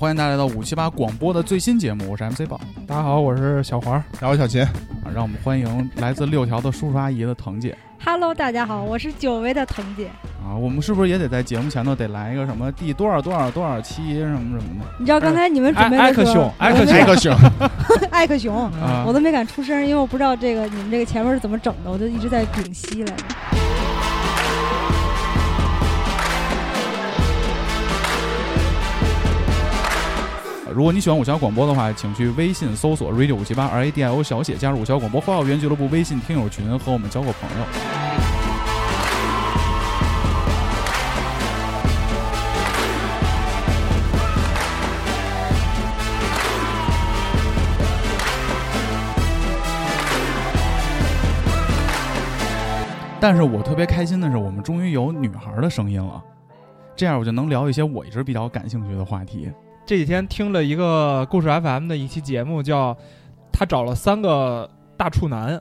欢迎大家来到五七八广播的最新节目，我是 MC 宝。大家好，我是小黄，大家好，小秦。啊，让我们欢迎来自六条的叔叔阿姨的腾姐。Hello，大家好，我是久违的腾姐。啊，我们是不是也得在节目前头得来一个什么第多少多少多少期什么什么的？你知道刚才你们准备艾克的时候熊艾克我都没艾克熊，艾克熊，啊我都没敢出声，因为我不知道这个你们这个前面是怎么整的，我就一直在屏息来着。如果你喜欢五七八广播的话，请去微信搜索 radio 五七八 R A D I O 小写，加入五七八广播花好园俱乐部微信听友群，和我们交个朋友。但是我特别开心的是，我们终于有女孩的声音了，这样我就能聊一些我一直比较感兴趣的话题。这几天听了一个故事 FM 的一期节目，叫他找了三个大处男，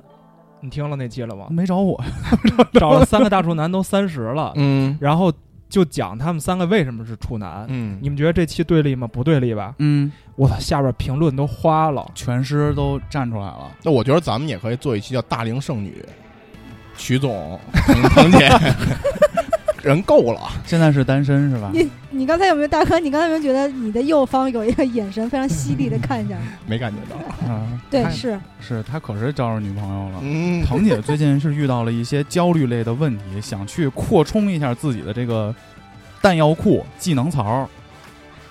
你听了那期了吗？没找我，找了三个大处男，都三十了，嗯然后就讲他们三个为什么是处男。嗯，你们觉得这期对立吗？不对立吧？嗯，我操，下边评论都花了。全师都站出来了。那我觉得咱们也可以做一期叫“大龄剩女”，徐总、腾腾姐，人够了。现在是单身是吧？你你刚才有没有大哥？你刚才有没有觉得你的右方有一个眼神非常犀利的看向你？没感觉到。啊，对，是是他可是招着女朋友了。嗯，腾姐最近是遇到了一些焦虑类的问题，想去扩充一下自己的这个弹药库、技能槽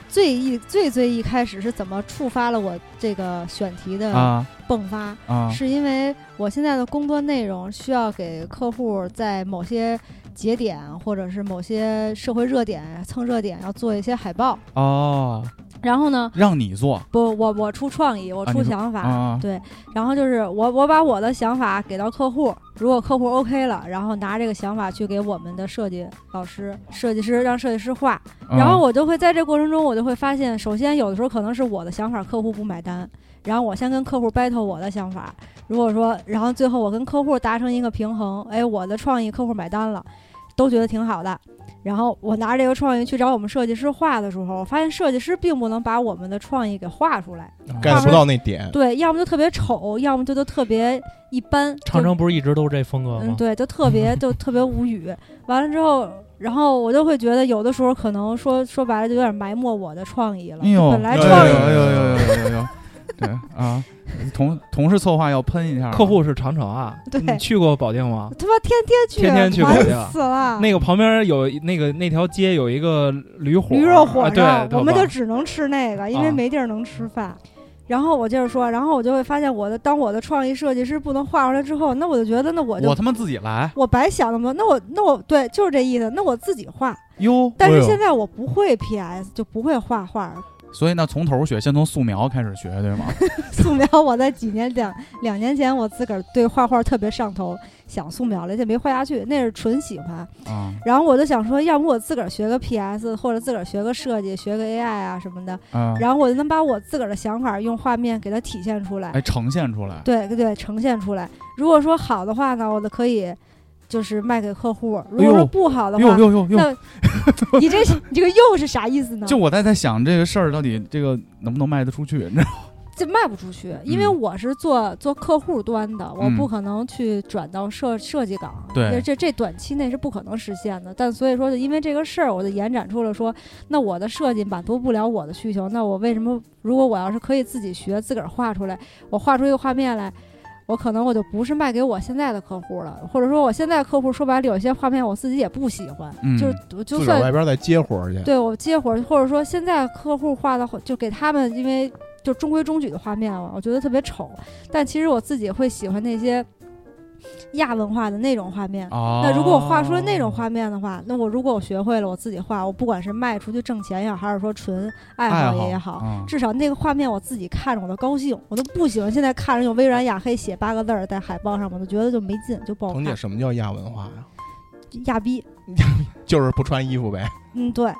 最一最最一开始是怎么触发了我这个选题的啊。迸发？啊。是因为我现在的工作内容需要给客户在某些节点或者是某些社会热点蹭热点要做一些海报，哦，然后呢，让你做。不，我我出创意，我出想法，啊。对，然后就是我我把我的想法给到客户，如果客户 OK 了，然后拿这个想法去给我们的设计老师、设计师让设计师画，啊。然后我就会在这过程中，我就会发现，首先有的时候可能是我的想法客户不买单，然后我先跟客户 battle 我的想法，如果说，然后最后我跟客户达成一个平衡，哎，我的创意客户买单了，都觉得挺好的。然后我拿着这个创意去找我们设计师画的时候，我发现设计师并不能把我们的创意给画出来，get 不到那点。对，要么就特别丑，要么就都特别一般。长城不是一直都是这风格嗯，吗？对，就特别 就特别无语。完了之后，然后我就会觉得有的时候可能说说白了就有点埋没我的创意了。哎呦，本来创意有有有有有有有，对啊，同同事策划要喷一下客户是长城啊，对你去过保定吗？他妈天天去，天天去保定死了。那个旁边有那个那条街有一个驴火，驴肉火啊烧，对，我们就只能吃那个，因为啊没地儿能吃饭。然后我接着说，然后我就会发现我的当我的创意设计师不能画出来之后，那我就觉得那我就我他妈自己来我白想那么多，那我那我对就是这意思，那我自己画。哟。但是现在我不会 PS，就不会画画。所以呢，从头学，先从素描开始学，对吗？素描，我在几年两两年前，我自个儿对画画特别上头，想素描了，就没画下去，那是纯喜欢。嗯然后我就想说，要不我自个儿学个 PS，或者自个儿学个设计，学个 AI 啊什么的，嗯，然后我就能把我自个儿的想法用画面给它体现出来。哎，呈现出来。对对对，呈现出来。如果说好的话呢，我就可以就是卖给客户。如果说不好的哟话！那你这你这个又是啥意思呢？就我在在想这个事儿到底这个能不能卖得出去，你知道吗？这卖不出去，因为嗯我是做做客户端的，我嗯不可能去转到设设计岗，对这这这短期内是不可能实现的。但所以说，因为这个事儿，我就延展出了说，那我的设计满足不了我的需求，那我为什么如果我要是可以自己学，自个儿画出来，我画出一个画面来。我可能我就不是卖给我现在的客户了，或者说我现在客户说白了，有些画面我自己也不喜欢，嗯就是就算外边再接活儿去。对我接活儿，或者说现在客户画的，就给他们，因为就中规中矩的画面了，我觉得特别丑。但其实我自己会喜欢那些亚文化的那种画面。哦，那如果我画出了那种画面的话，那我如果我学会了，我自己画，我不管是卖出去挣钱也好，还是说纯爱爱好也好，嗯至少那个画面我自己看着我都高兴，我都不喜欢现在看着用微软雅黑写八个字儿在海报上，我都觉得就没劲，就不好彤姐，什么叫亚文化呀？亚逼，就是不穿衣服呗。嗯，对，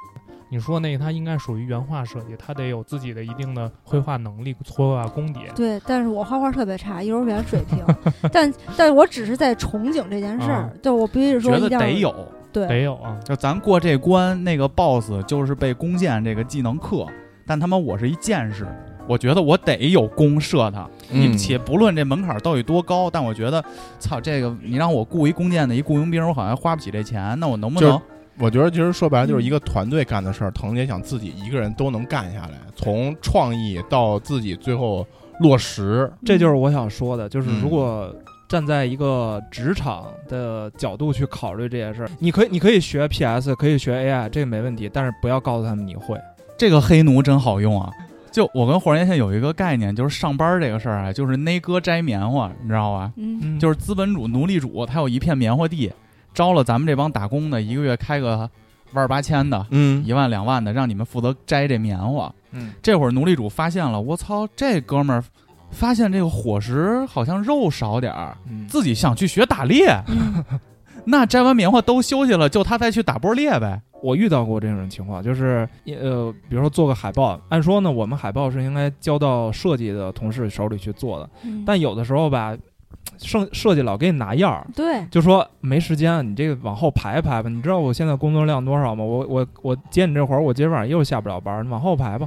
你说那个他应该属于原画设计，他得有自己的一定的绘画能力、绘画功底。对，但是我画画特别差，幼儿园水平，但但我只是在憧憬这件事儿啊，对我不是说觉一定要得得有。对得有啊，就咱过这关，那个 boss 就是被弓箭这个技能克，但他妈我是一剑士，我觉得我得有弓射他。你嗯且不论这门槛到底多高，但我觉得，操，这个你让我雇一弓箭的一雇佣兵，我好像花不起这钱，那我能不能？我觉得其实说白了嗯就是一个团队干的事儿，腾姐想自己一个人都能干下来，从创意到自己最后落实。这就是我想说的，就是嗯如果站在一个职场的角度去考虑这件事儿，你可以你可以学 PS，可以学 AI，这个没问题，但是不要告诉他们你会。这个黑奴真好用啊！就我跟霍然现在有一个概念，就是上班这个事儿啊，就是内哥摘棉花，你知道吧？嗯嗯就是资本主、奴隶主，他有一片棉花地，招了咱们这帮打工的，一个月开个万儿八千的，嗯一万两万的，让你们负责摘这棉花。嗯，这会儿奴隶主发现了，我操，这哥们儿发现这个伙食好像肉少点儿，嗯自己想去学打猎。嗯 那摘完棉花都休息了，就他再去打波猎呗。我遇到过这种情况，就是呃，比如说做个海报，按说呢，我们海报是应该交到设计的同事手里去做的，嗯但有的时候吧，设设计老给你拿样儿，对，就说没时间，你这个往后排排吧。你知道我现在工作量多少吗？我我我接你这活儿，我今儿晚上又下不了班儿，你往后排吧。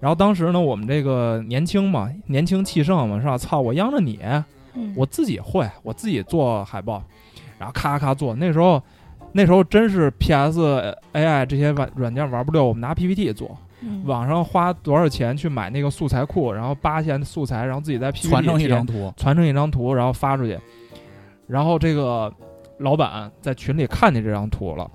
然后当时呢，我们这个年轻嘛，年轻气盛嘛，是吧？操，我央着你，嗯我自己会，我自己做海报，然后咔咔做。那时候，那时候真是 PS、AI 这些软软件玩不溜，我们拿 PPT 做，嗯网上花多少钱去买那个素材库，然后扒下素材，然后自己在 PPT 传成一张图，传成一张图，然后发出去。然后这个老板在群里看见这张图了，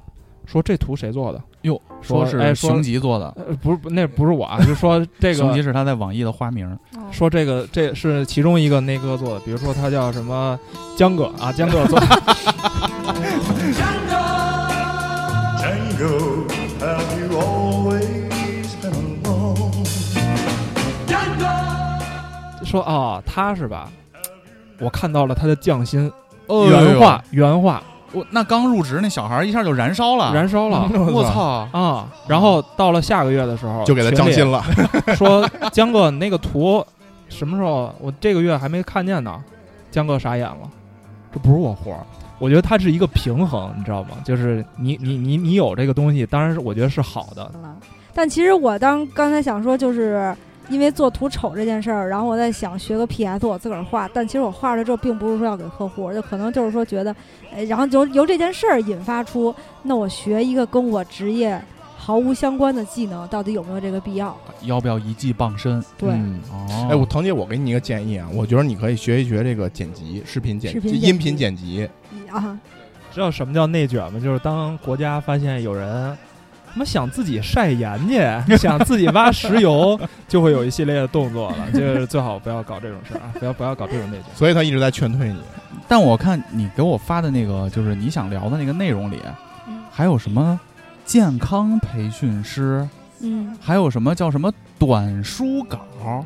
说这图谁做的？哟，说是哎说雄吉做的，呃，不是，不那不是我啊，就说这个熊吉个是他在网易的花名。哦说这个这是其中一个那哥做的，比如说他叫什么江哥啊，江哥做。Django, have you always 说啊，他是吧？我看到了他的匠心，哦原话原话我那刚入职那小孩一下就燃烧了，燃烧了我操！啊！然后到了下个月的时候，就给他降薪了。说江哥，你那个图什么时候？我这个月还没看见呢。江哥傻眼了，这不是我活儿。我觉得它是一个平衡，你知道吗？就是你你你你有这个东西，当然是我觉得是好的。但其实我当刚才想说，就是因为做图丑这件事儿，然后我在想学个 PS，我自个儿画。但其实我画出来之后，并不是说要给客户，就可能就是说觉得，哎，然后由由这件事儿引发出，那我学一个跟我职业毫无相关的技能，到底有没有这个必要？要不要一技傍身？对，嗯哦，哎，我腾姐，我给你一个建议啊，我觉得你可以学一学这个剪辑，视频剪辑、音频剪辑。啊，知道什么叫内卷吗？就是当国家发现有人他妈想自己晒盐去，想自己挖石油，就会有一系列的动作了。就是最好不要搞这种事儿啊，不要不要搞这种内卷。所以他一直在劝退你。但我看你给我发的那个，就是你想聊的那个内容里，嗯还有什么健康培训师，嗯。还有什么叫什么短书稿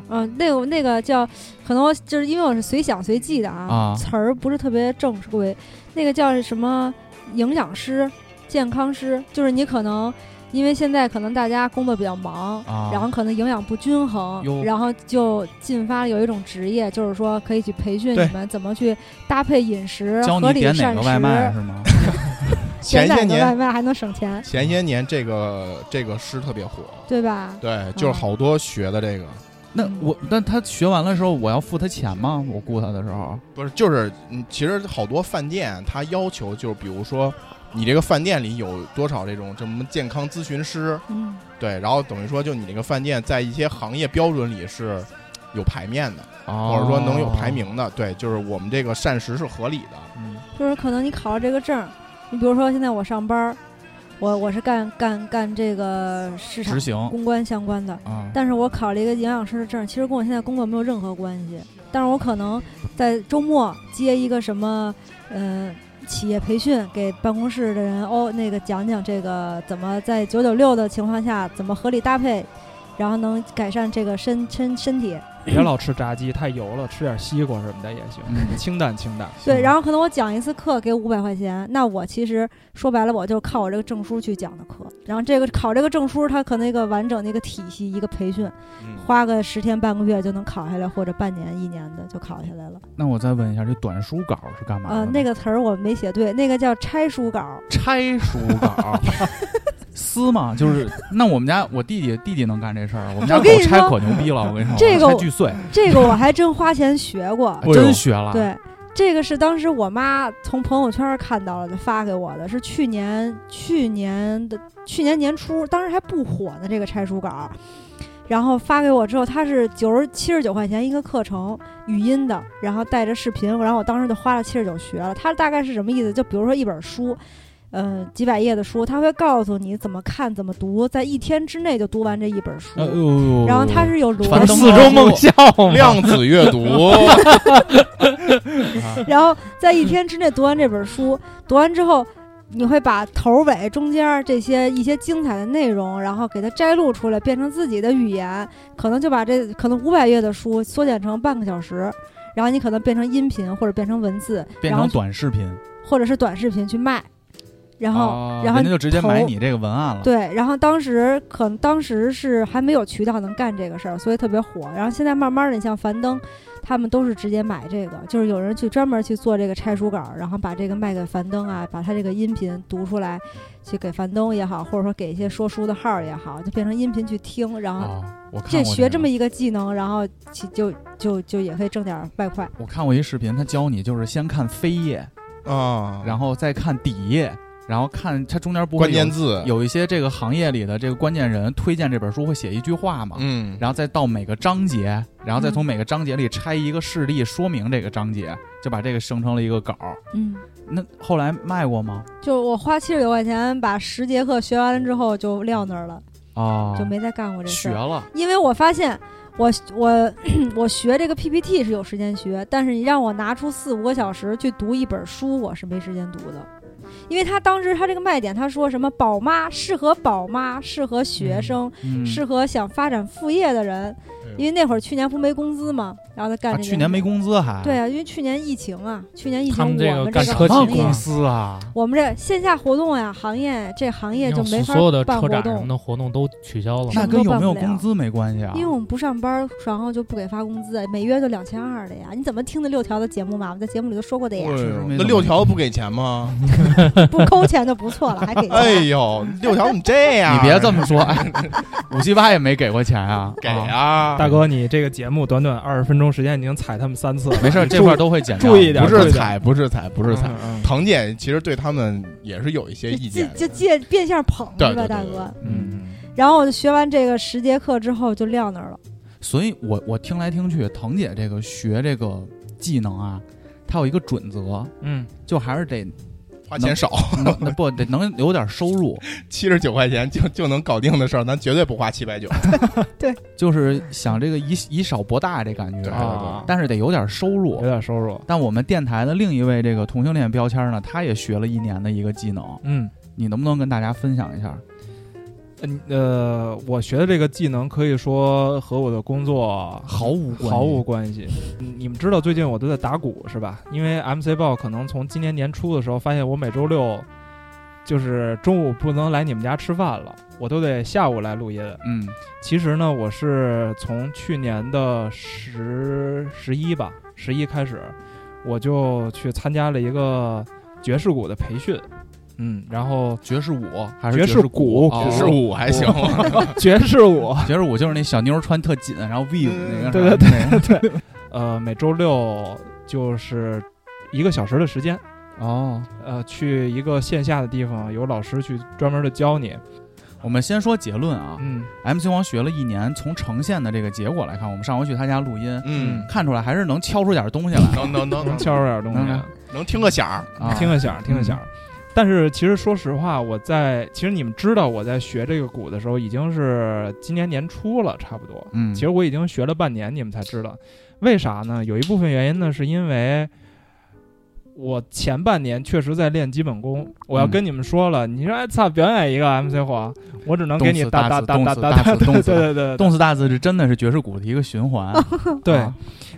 嗯，那个那个叫，可能我就是因为我是随想随记的啊，啊词儿不是特别正规。那个叫什么营养师、健康师，就是你可能因为现在可能大家工作比较忙，啊。然后可能营养不均衡，然后就进发有一种职业，就是说可以去培训你们怎么去搭配饮食，教合理你点哪食，外卖是吗？前些年。外卖还能省钱，前些年这个这个诗特别火，对吧？对，就是好多学的这个，那嗯。我那他学完了之后，我要付他钱吗？我雇他的时候，不是，就是嗯，其实好多饭店他要求就是，比如说你这个饭店里有多少这种什么健康咨询师，嗯，对，然后等于说就你这个饭店在一些行业标准里是有排面的，或或者说能有排。名的，对，就是我们这个膳食是合理的，嗯就是可能你考了这个证，你比如说现在我上班，我我是干干干这个市场执行。公关相关的，啊，但是我考了一个营养师的证，其实跟我现在工作没有任何关系。但是我可能在周末接一个什么，呃，企业培训，给办公室的人哦，那个讲讲这个怎么在九九六的情况下怎么合理搭配，然后能改善这个身身身体。别老吃炸鸡，太油了，吃点西瓜什么的也行，嗯清淡清淡。对，然后可能我讲一次课给五百块钱，那我其实说白了，我就靠我这个证书去讲的课。然后这个考这个证书，它可能一个完整的一个体系，一个培训，嗯，花个十天半个月就能考下来，或者半年一年的就考下来了。那我再问一下，这短书稿是干嘛的呃，那个词儿我没写对，那个叫拆书稿。拆书稿，撕嘛，就是 那我们家我弟弟弟弟能干这事儿，我们家狗拆可牛逼了，我跟你说，这个巨碎，这个我还真花钱学过。真学了。，对，这个是当时我妈从朋友圈看到了，就发给我的，是去年去年的去年年初，当时还不火呢，这个拆书稿。然后发给我之后，它是九十七十九块钱一个课程，语音的，然后带着视频，然后我当时就花了七十九学了。它大概是什么意思？就比如说一本书，嗯、几百页的书，它会告诉你怎么看、怎么读，在一天之内就读完这一本书。然后它是有逻辑樊登四中梦校嘛，量子阅读，然后在一天之内读完这本书，读完之后，你会把头尾中间这些一些精彩的内容，然后给它摘录出来，变成自己的语言，可能就把这可能五百页的书缩减成半个小时，然后你可能变成音频或者变成文字，变成然后短视频，或者是短视频去卖，然后。哦然后人家就直接买你这个文案了。对，然后当时可能当时是还没有渠道能干这个事儿，所以特别火。然后现在慢慢的，你像樊登，他们都是直接买这个，就是有人去专门去做这个拆书稿，然后把这个卖给樊登啊，把他这个音频读出来，去给樊登也好，或者说给一些说书的号也好，就变成音频去听，然后哦，我看这学这么一个技能，然后其就就就也可以挣点外快。我看过一视频，他教你就是先看扉页，啊，然后再看底页，然后看它中间不会关键有字，有一些这个行业里的这个关键人推荐这本书会写一句话嘛，嗯，然后再到每个章节，然后再嗯从每个章节里拆一个事例说明这个章节，就把这个生成了一个稿儿。嗯，那后来卖过吗？就我花七十九块钱把十节课学完了之后就撂那儿了，哦，就没再干过这事。学了。因为我发现我我 我学这个 PPT 是有时间学，但是你让我拿出四五个小时去读一本书，我是没时间读的。因为他当时他这个卖点，他说什么宝妈适合宝妈，适合学生，嗯，适合想发展副业的人。因为那会儿去年不没工资嘛，然后他干去年没工资还对啊，因为去年疫情啊，去年疫情我们这个干车企公，司啊？我们这线下活动呀，行业这行业就没法所有的办活车展什么动。的活动都取消了。那跟有没有工资没关系啊。因为我们不上班，然后就不给发工资，每月就两千二的呀。你怎么听的六条的节目嘛？我们在节目里都说过的呀那六条不给钱吗？不扣钱就不错了，还给钱。哎呦，六条怎么这样？你别这么说，哎，五七八也没给过钱啊。给啊，啊，大哥，你这个节目短短二十分钟时间，已经踩他们三次了。没事儿，这块儿都会剪掉注意点不是踩，不是踩，不是踩。腾姐其实对他们也是有一些意见的，就借变相捧是吧，大哥？嗯。然后我就学完这个十节课之后就撂那儿了。所以我我听来听去，腾姐这个学这个技能啊，它有一个准则，嗯，就还是得花钱少，能那不得能有点收入，七十九块钱就就能搞定的事儿，咱绝对不花七百九。对就是想这个以以少博大这感觉，对啊，但是得有点收入有入。点收入。但我们电台的另一位这个同性恋标签呢，他也学了一年的一个技能，嗯你能不能跟大家分享一下？嗯呃，我学的这个技能可以说和我的工作毫无关系毫无关系。嗯你们知道最近我都在打鼓是吧？因为 MC 报可能从今年年初的时候发现我每周六就是中午不能来你们家吃饭了，我都得下午来录音。嗯其实呢，我是从去年的十十一吧，十一开始，我就去参加了一个爵士鼓的培训。嗯，然后爵士舞还是爵士士鼓？爵士舞还行，爵士舞，爵士舞就是那小妞儿穿特紧，然后 V 那个对对对对，呃，每周六就是一个小时的时间，哦。呃，去一个线下的地方，有老师去专门的教你。我们先说结论啊嗯，MC 王学了一年，从呈现的这个结果来看，我们上回去他家录音，嗯，看出来还是能敲出点东西来。能能能能。能敲出点东西，能能听个响儿，啊。听个响儿，听个响。但是其实说实话，我在其实你们知道我在学这个鼓的时候，已经是今年年初了，差不多。嗯，其实我已经学了半年，你们才知道，为啥呢？有一部分原因呢，是因为我前半年确实在练基本功。我要嗯跟你们说了，你说哎操，表演一个 MC 黄，我只能给你大词动哒哒哒哒，词大动对词对对对动词大字是真的是爵士鼓的一个循环。对啊。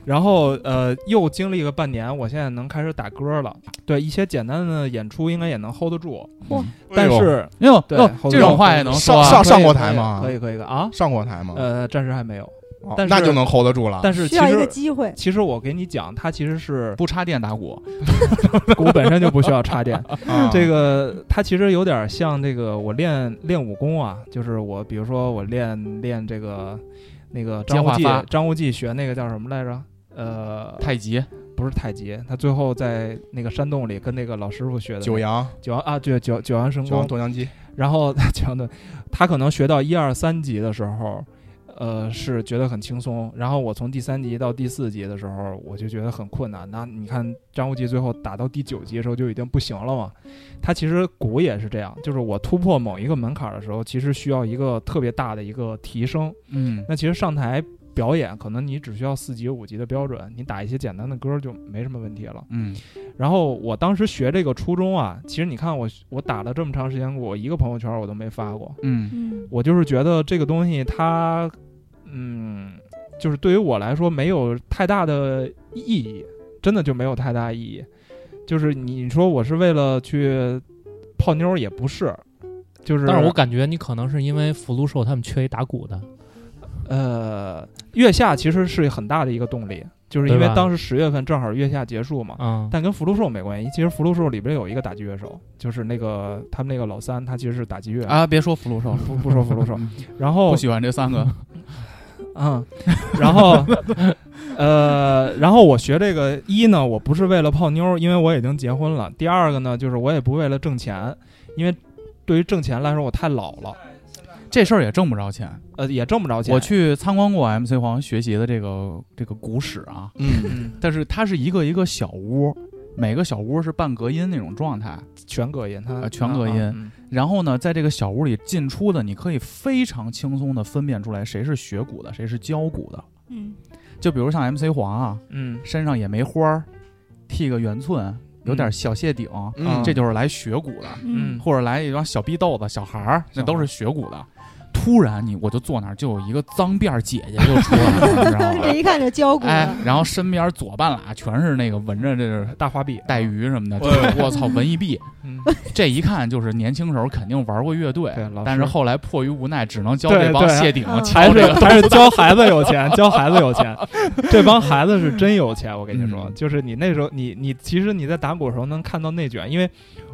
然后呃，又经历个半年，我现在能开始打歌了。对，一些简单的演出应该也能 hold 得住，嚯但是哟对哟，这种话也能说啊上上过台吗可以可以可以啊，上过台吗？呃，暂时还没有。哦但是那就能 hold 得住了。但是其需要一个实机会。其实我给你讲，它其实是不插电打鼓，鼓本身就不需要插电。啊这个它其实有点像这个我练练武功啊，就是我比如说我练练这个那个张无忌张无忌学那个叫什么来着？呃，太极不是太极，他最后在那个山洞里跟那个老师傅学的九阳九阳啊，对九九阳神功九阳功。多阳机，然后 九阳的他可能学到一二三级的时候。呃，是觉得很轻松。然后我从第三集到第四集的时候，我就觉得很困难。那你看张无忌最后打到第九集的时候就已经不行了嘛。他其实鼓也是这样，就是我突破某一个门槛的时候，其实需要一个特别大的一个提升。嗯那其实上台表演，可能你只需要四级五级的标准，你打一些简单的歌就没什么问题了。嗯然后我当时学这个初衷啊，其实你看我我打了这么长时间鼓，我一个朋友圈我都没发过。嗯嗯我就是觉得这个东西它，嗯，就是对于我来说没有太大的意义，真的就没有太大意义。就是你说我是为了去泡妞儿，也不是，就是但是我感觉你可能是因为福禄寿他们缺一打鼓的，呃，月下其实是很大的一个动力，就是因为当时十月份正好月下结束嘛。嗯，但跟福禄寿没关系，其实福禄寿里边有一个打击乐手，就是那个他们那个老三，他其实是打击乐，啊，别说福禄寿，不不说福禄寿，然后不喜欢这三个。嗯，然后 呃，然后我学这个一呢，我不是为了泡妞，因为我已经结婚了。第二个呢，就是我也不为了挣钱，因为对于挣钱来说我太老了，这事儿也挣不着钱。呃，也挣不着钱。我去参观过 MC 黄学习的这个这个古史啊，嗯，嗯，但是它是一个一个小屋，每个小屋是半隔音那种状态。全隔音，它呃全隔音啊嗯然后呢，在这个小屋里进出的，你可以非常轻松的分辨出来谁是学鼓的，谁是教鼓的。嗯。就比如像 MC 黄啊，嗯。身上也没花儿，剃个圆寸，有点小谢顶，嗯。这就是来学鼓的，嗯。或者来一帮小逼豆子、小孩儿，那都是学鼓的。突然你我就坐那儿，就有一个脏辫儿姐姐就出来了，你知道吗 这？一看就教鼓哎的，，然后身边左半拉全是那个纹着这个大花臂带，鱼什么的，哎我操，文艺币，嗯，这一看就是年轻时候肯定玩过乐队但是后来迫于无奈，只能教对这帮谢顶嗯还是这个。还是教孩子有钱，教孩子有钱，这帮孩子是真有钱。我跟你说，嗯就是你那时候，你你其实你在打鼓的时候能看到内卷，因为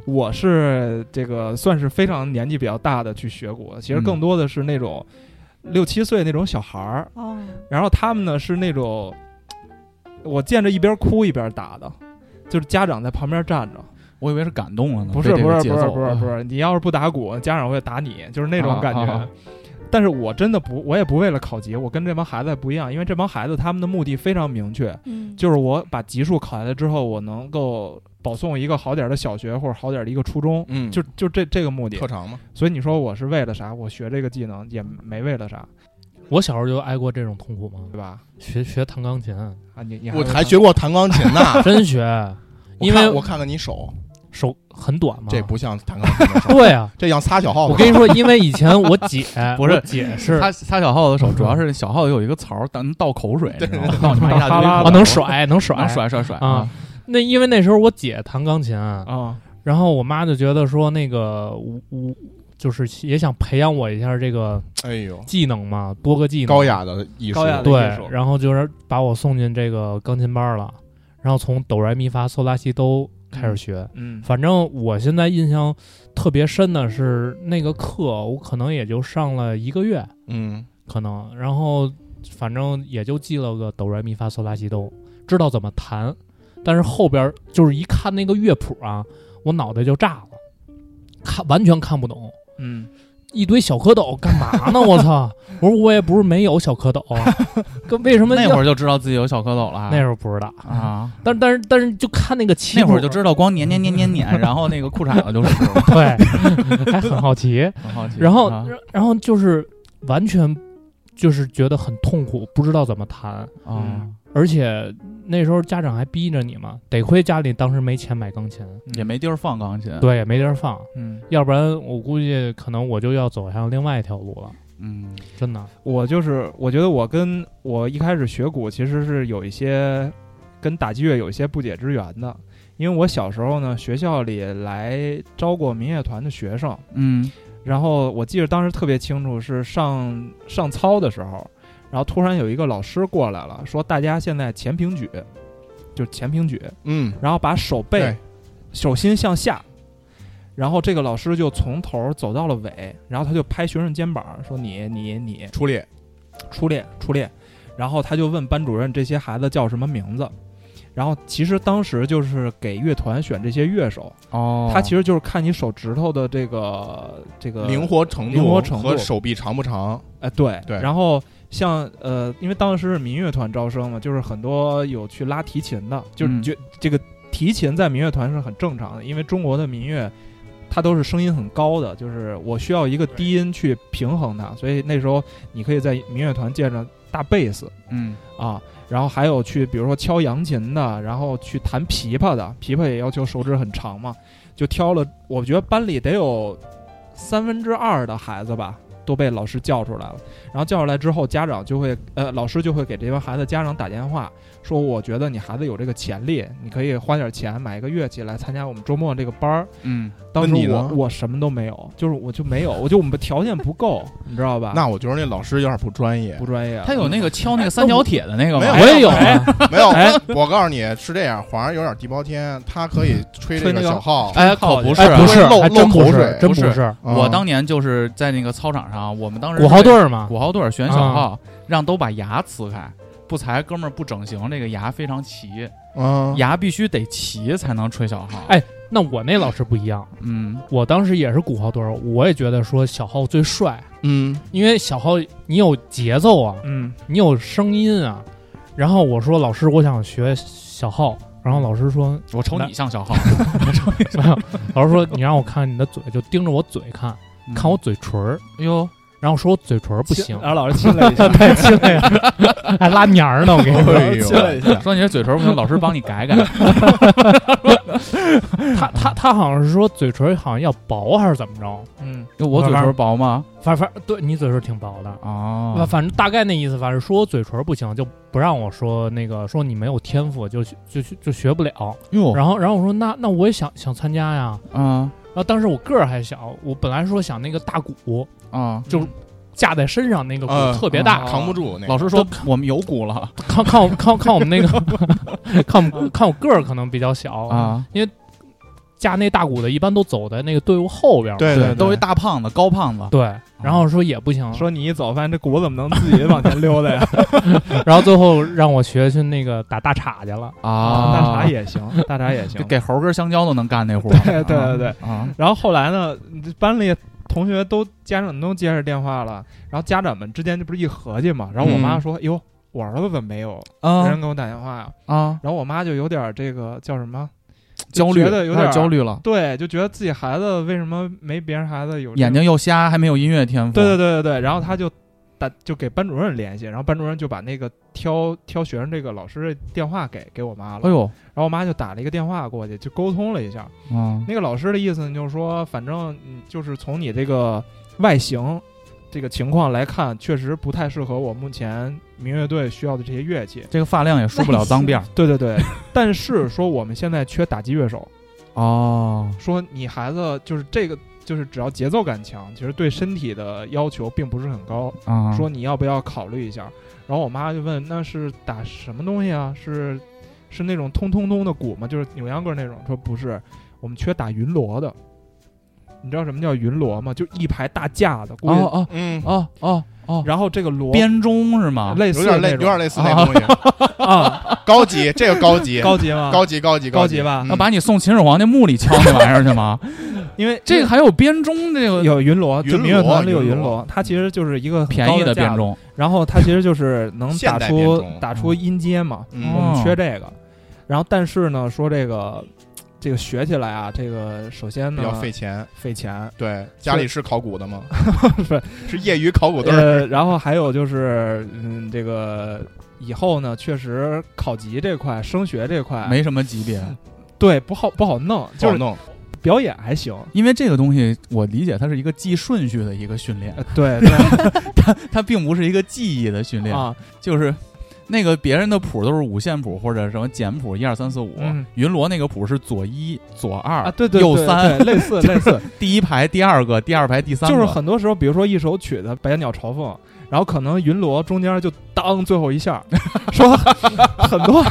我是这个算是非常年纪比较大的去学鼓，其实嗯。更多的是那种六七岁那种小孩儿，哦，然后他们呢是那种我见着一边哭一边打的，就是家长在旁边站着，我以为是感动了呢，不是不是不是不是不是，你要是不打鼓，家长会打你，就是那种啊感觉。啊。但是我真的不，我也不为了考级，我跟这帮孩子不一样，因为这帮孩子他们的目的非常明确，嗯，就是我把级数考下来之后，我能够保送一个好点儿的小学或者好点儿的一个初中，嗯，就就这这个目的。特。长嘛，所以你说我是为了啥？我学这个技能也没为了啥，我小时候就挨过这种痛苦吗，对吧？学学弹钢琴，啊，你你我还学过弹钢琴呢，真学，因为我看我看看你手，手很短嘛。这不像弹钢琴的手，对啊，这像擦小号。我跟你说，因为以前我姐 不是。我姐是擦擦小号的手，主要是小号有一个槽儿，能倒口水，倒你妈一大堆哈拉哦能甩能甩。能甩甩甩啊。那因为那时候我姐弹钢琴，啊，然后我妈就觉得说那个我我就是也想培养我一下这个哎呦，技能嘛，多个技能，高雅的艺术，高雅的对艺术，然后就是把我送进这个钢琴班了，然后从哆来咪发嗦拉西哆开始学。嗯反正我现在印象特别深的是那个课，我可能也就上了一个月，嗯，可能，然后反正也就记了个哆来咪发嗦拉西哆，知道怎么弹，但是后边就是一看那个乐谱啊，我脑袋就炸了，看完全看不懂。嗯，一堆小蝌蚪干嘛呢？我操！我说我也不是没有小蝌蚪，跟为什么那会儿就知道自己有小蝌蚪了。那时候不知道，啊，但但是但是就看那个棋，那会儿就知道光撵撵撵撵撵，然后那个裤衩子就 湿了。对，还很好奇。很好奇。然后啊然然后就是完全就是觉得很痛苦，不知道怎么弹，啊，而且那时候家长还逼着你嘛，得亏家里当时没钱买钢琴，也没地儿放钢琴。，对，也没地儿放，嗯。要不然我估计可能我就要走向另外一条路了，嗯。真的。我就是我觉得我跟我一开始学鼓其实是有一些跟打击乐有一些不解之缘的，因为我小时候呢，学校里来招过民乐团的学生，嗯。然后我记得当时特别清楚，是上上操的时候，然后突然有一个老师过来了，说大家现在前平举，就是前平举，嗯，然后把手背手心向下，然后这个老师就从头走到了尾，然后他就拍学生肩膀说你你你出列，出列出列，然后他就问班主任这些孩子叫什么名字。然后其实当时就是给乐团选这些乐手，哦，他其实就是看你手指头的这个这个灵活程度灵活程度和手臂长不长，哎，对对然后像呃，因为当时是民乐团招生嘛，就是很多有去拉提琴的，就是嗯。觉、这个提琴在民乐团是很正常的，因为中国的民乐它都是声音很高的，就是我需要一个低音去平衡它，所以那时候你可以在民乐团见着大贝斯嗯啊，然后还有去比如说敲扬琴的，然后去弹琵琶的，琵琶也要求手指很长嘛，就挑了，我觉得班里得有三分之二的孩子吧，都被老师叫出来了。然后叫出来之后，家长就会呃，老师就会给这帮孩子家长打电话，说我觉得你孩子有这个潜力，你可以花点钱买一个乐器来参加我们周末这个班儿。嗯当时我我什么都没有，就是我就没有，我就我们条件不够，你知道吧？那我觉得那老师有点不专业不。专业。他有那个敲那个三角铁的那个吗？没有我也有没有哎，我告诉你是这样，皇上有点地包天，他可以吹这个吹那个小号，哎，可不是，哎，不是，真不是漏口水，真不是，啊我当年就是在那个操场上，我们当时鼓号队嘛，鼓号队选小号，让都把牙呲开，不才哥们儿不整形，这个牙非常齐，嗯，牙必须得齐才能吹小号。哎那我那老师不一样，嗯。我当时也是鼓号队儿，我也觉得说小号最帅，嗯，因为小号你有节奏啊，嗯，你有声音啊。然后我说老师，我想学小号，然后老师说我瞅你像小号，没有，老师说你让我看你的嘴，就盯着我嘴看，看我嘴唇儿，哎呦，然后说我嘴唇不行，然后老师亲了一下，太亲了呀，还拉黏儿呢，我跟你说。亲了一下。说你这嘴唇不行，老师帮你改改。他他他好像是说嘴唇好像要薄还是怎么着，嗯，我嘴唇薄吗？反反对你嘴唇挺薄的。哦反，反正大概那意思，反正说我嘴唇不行，就不让我说那个说你没有天赋，就就就就学不了。哟，然后然后我说那那我也想想参加呀。啊然后当时我个儿还小，我本来说想那个大鼓啊，就是架在身上那个鼓嗯特别大，扛不住那个。老师说我们有鼓了看看我看看我们那个 看我们看我个儿可能比较小，啊，架那大鼓的一般都走在那个队伍后边嘛。对对，都一大胖子，高胖子。对，然后说也不行，说你一走，发现这鼓怎么能自己往前溜达呀？然后最后让我学去那个打大叉去了。啊，大叉也行，大叉也行。给猴根香蕉都能干那活儿。对对对对。啊，然后后来呢，班里同学都家长都接着电话了，然后家长们之间这不是一合计嘛？然后我妈说：“哟，我儿子怎么没有？没啊人给我打电话呀。啊，”然后我妈就有点这个叫什么？焦虑，觉得有点焦虑了，对，就觉得自己孩子为什么没别人孩子有这个眼睛又瞎，还没有音乐天赋。对对对对对，然后他就打就给班主任联系，然后班主任就把那个挑挑学生这个老师的电话给给我妈了，哎呦，然后我妈就打了一个电话过去，就沟通了一下。啊，那个老师的意思呢就是说，反正嗯就是从你这个外形这个情况来看，确实不太适合我目前民乐队需要的这些乐器。这个发量也梳不了脏辫儿。对对对，但是说我们现在缺打击乐手，哦，说你孩子就是这个，就是只要节奏感强，其实对身体的要求并不是很高。啊，说你要不要考虑一下？然后我妈就问，那是打什么东西啊？是是那种通通通的鼓吗？就是扭秧歌那种？说不是，我们缺打云锣的。你知道什么叫云锣吗？就一排大架子，估计哦哦嗯，哦哦哦，然后这个锣编钟是吗？类似有点类，有似那种点类似那东西，啊，高级，这个高级，高级吗？高级，高级，高级。吧。嗯。那把你送秦始皇那墓里敲那玩意儿去吗？因为这个还有编钟这个有云锣，就云民乐团里有云锣，它其实就是一个便宜的编钟，然后它其实就是能打出打出音阶嘛。嗯。我们哦缺这个，然后但是呢，说这个这个学起来啊，这个首先呢比较费钱。费钱，对，家里是考古的吗？不是是业余考古队。呃，然后还有就是嗯，这个以后呢，确实考级这块、升学这块没什么级别。对不好不好弄，就是不好弄，表演还行。因为这个东西，我理解它是一个记顺序的一个训练，呃对 它它并不是一个记忆的训练，啊，就是那个别人的谱都是五线谱或者什么简谱，一二三四五嗯。云锣那个谱是左一、左二、啊，对对对右三，类似类似，第一排第二个，第二排第三个，就是很多时候，比如说一首曲子《百鸟朝凤》，然后可能云锣中间就当最后一下，说很多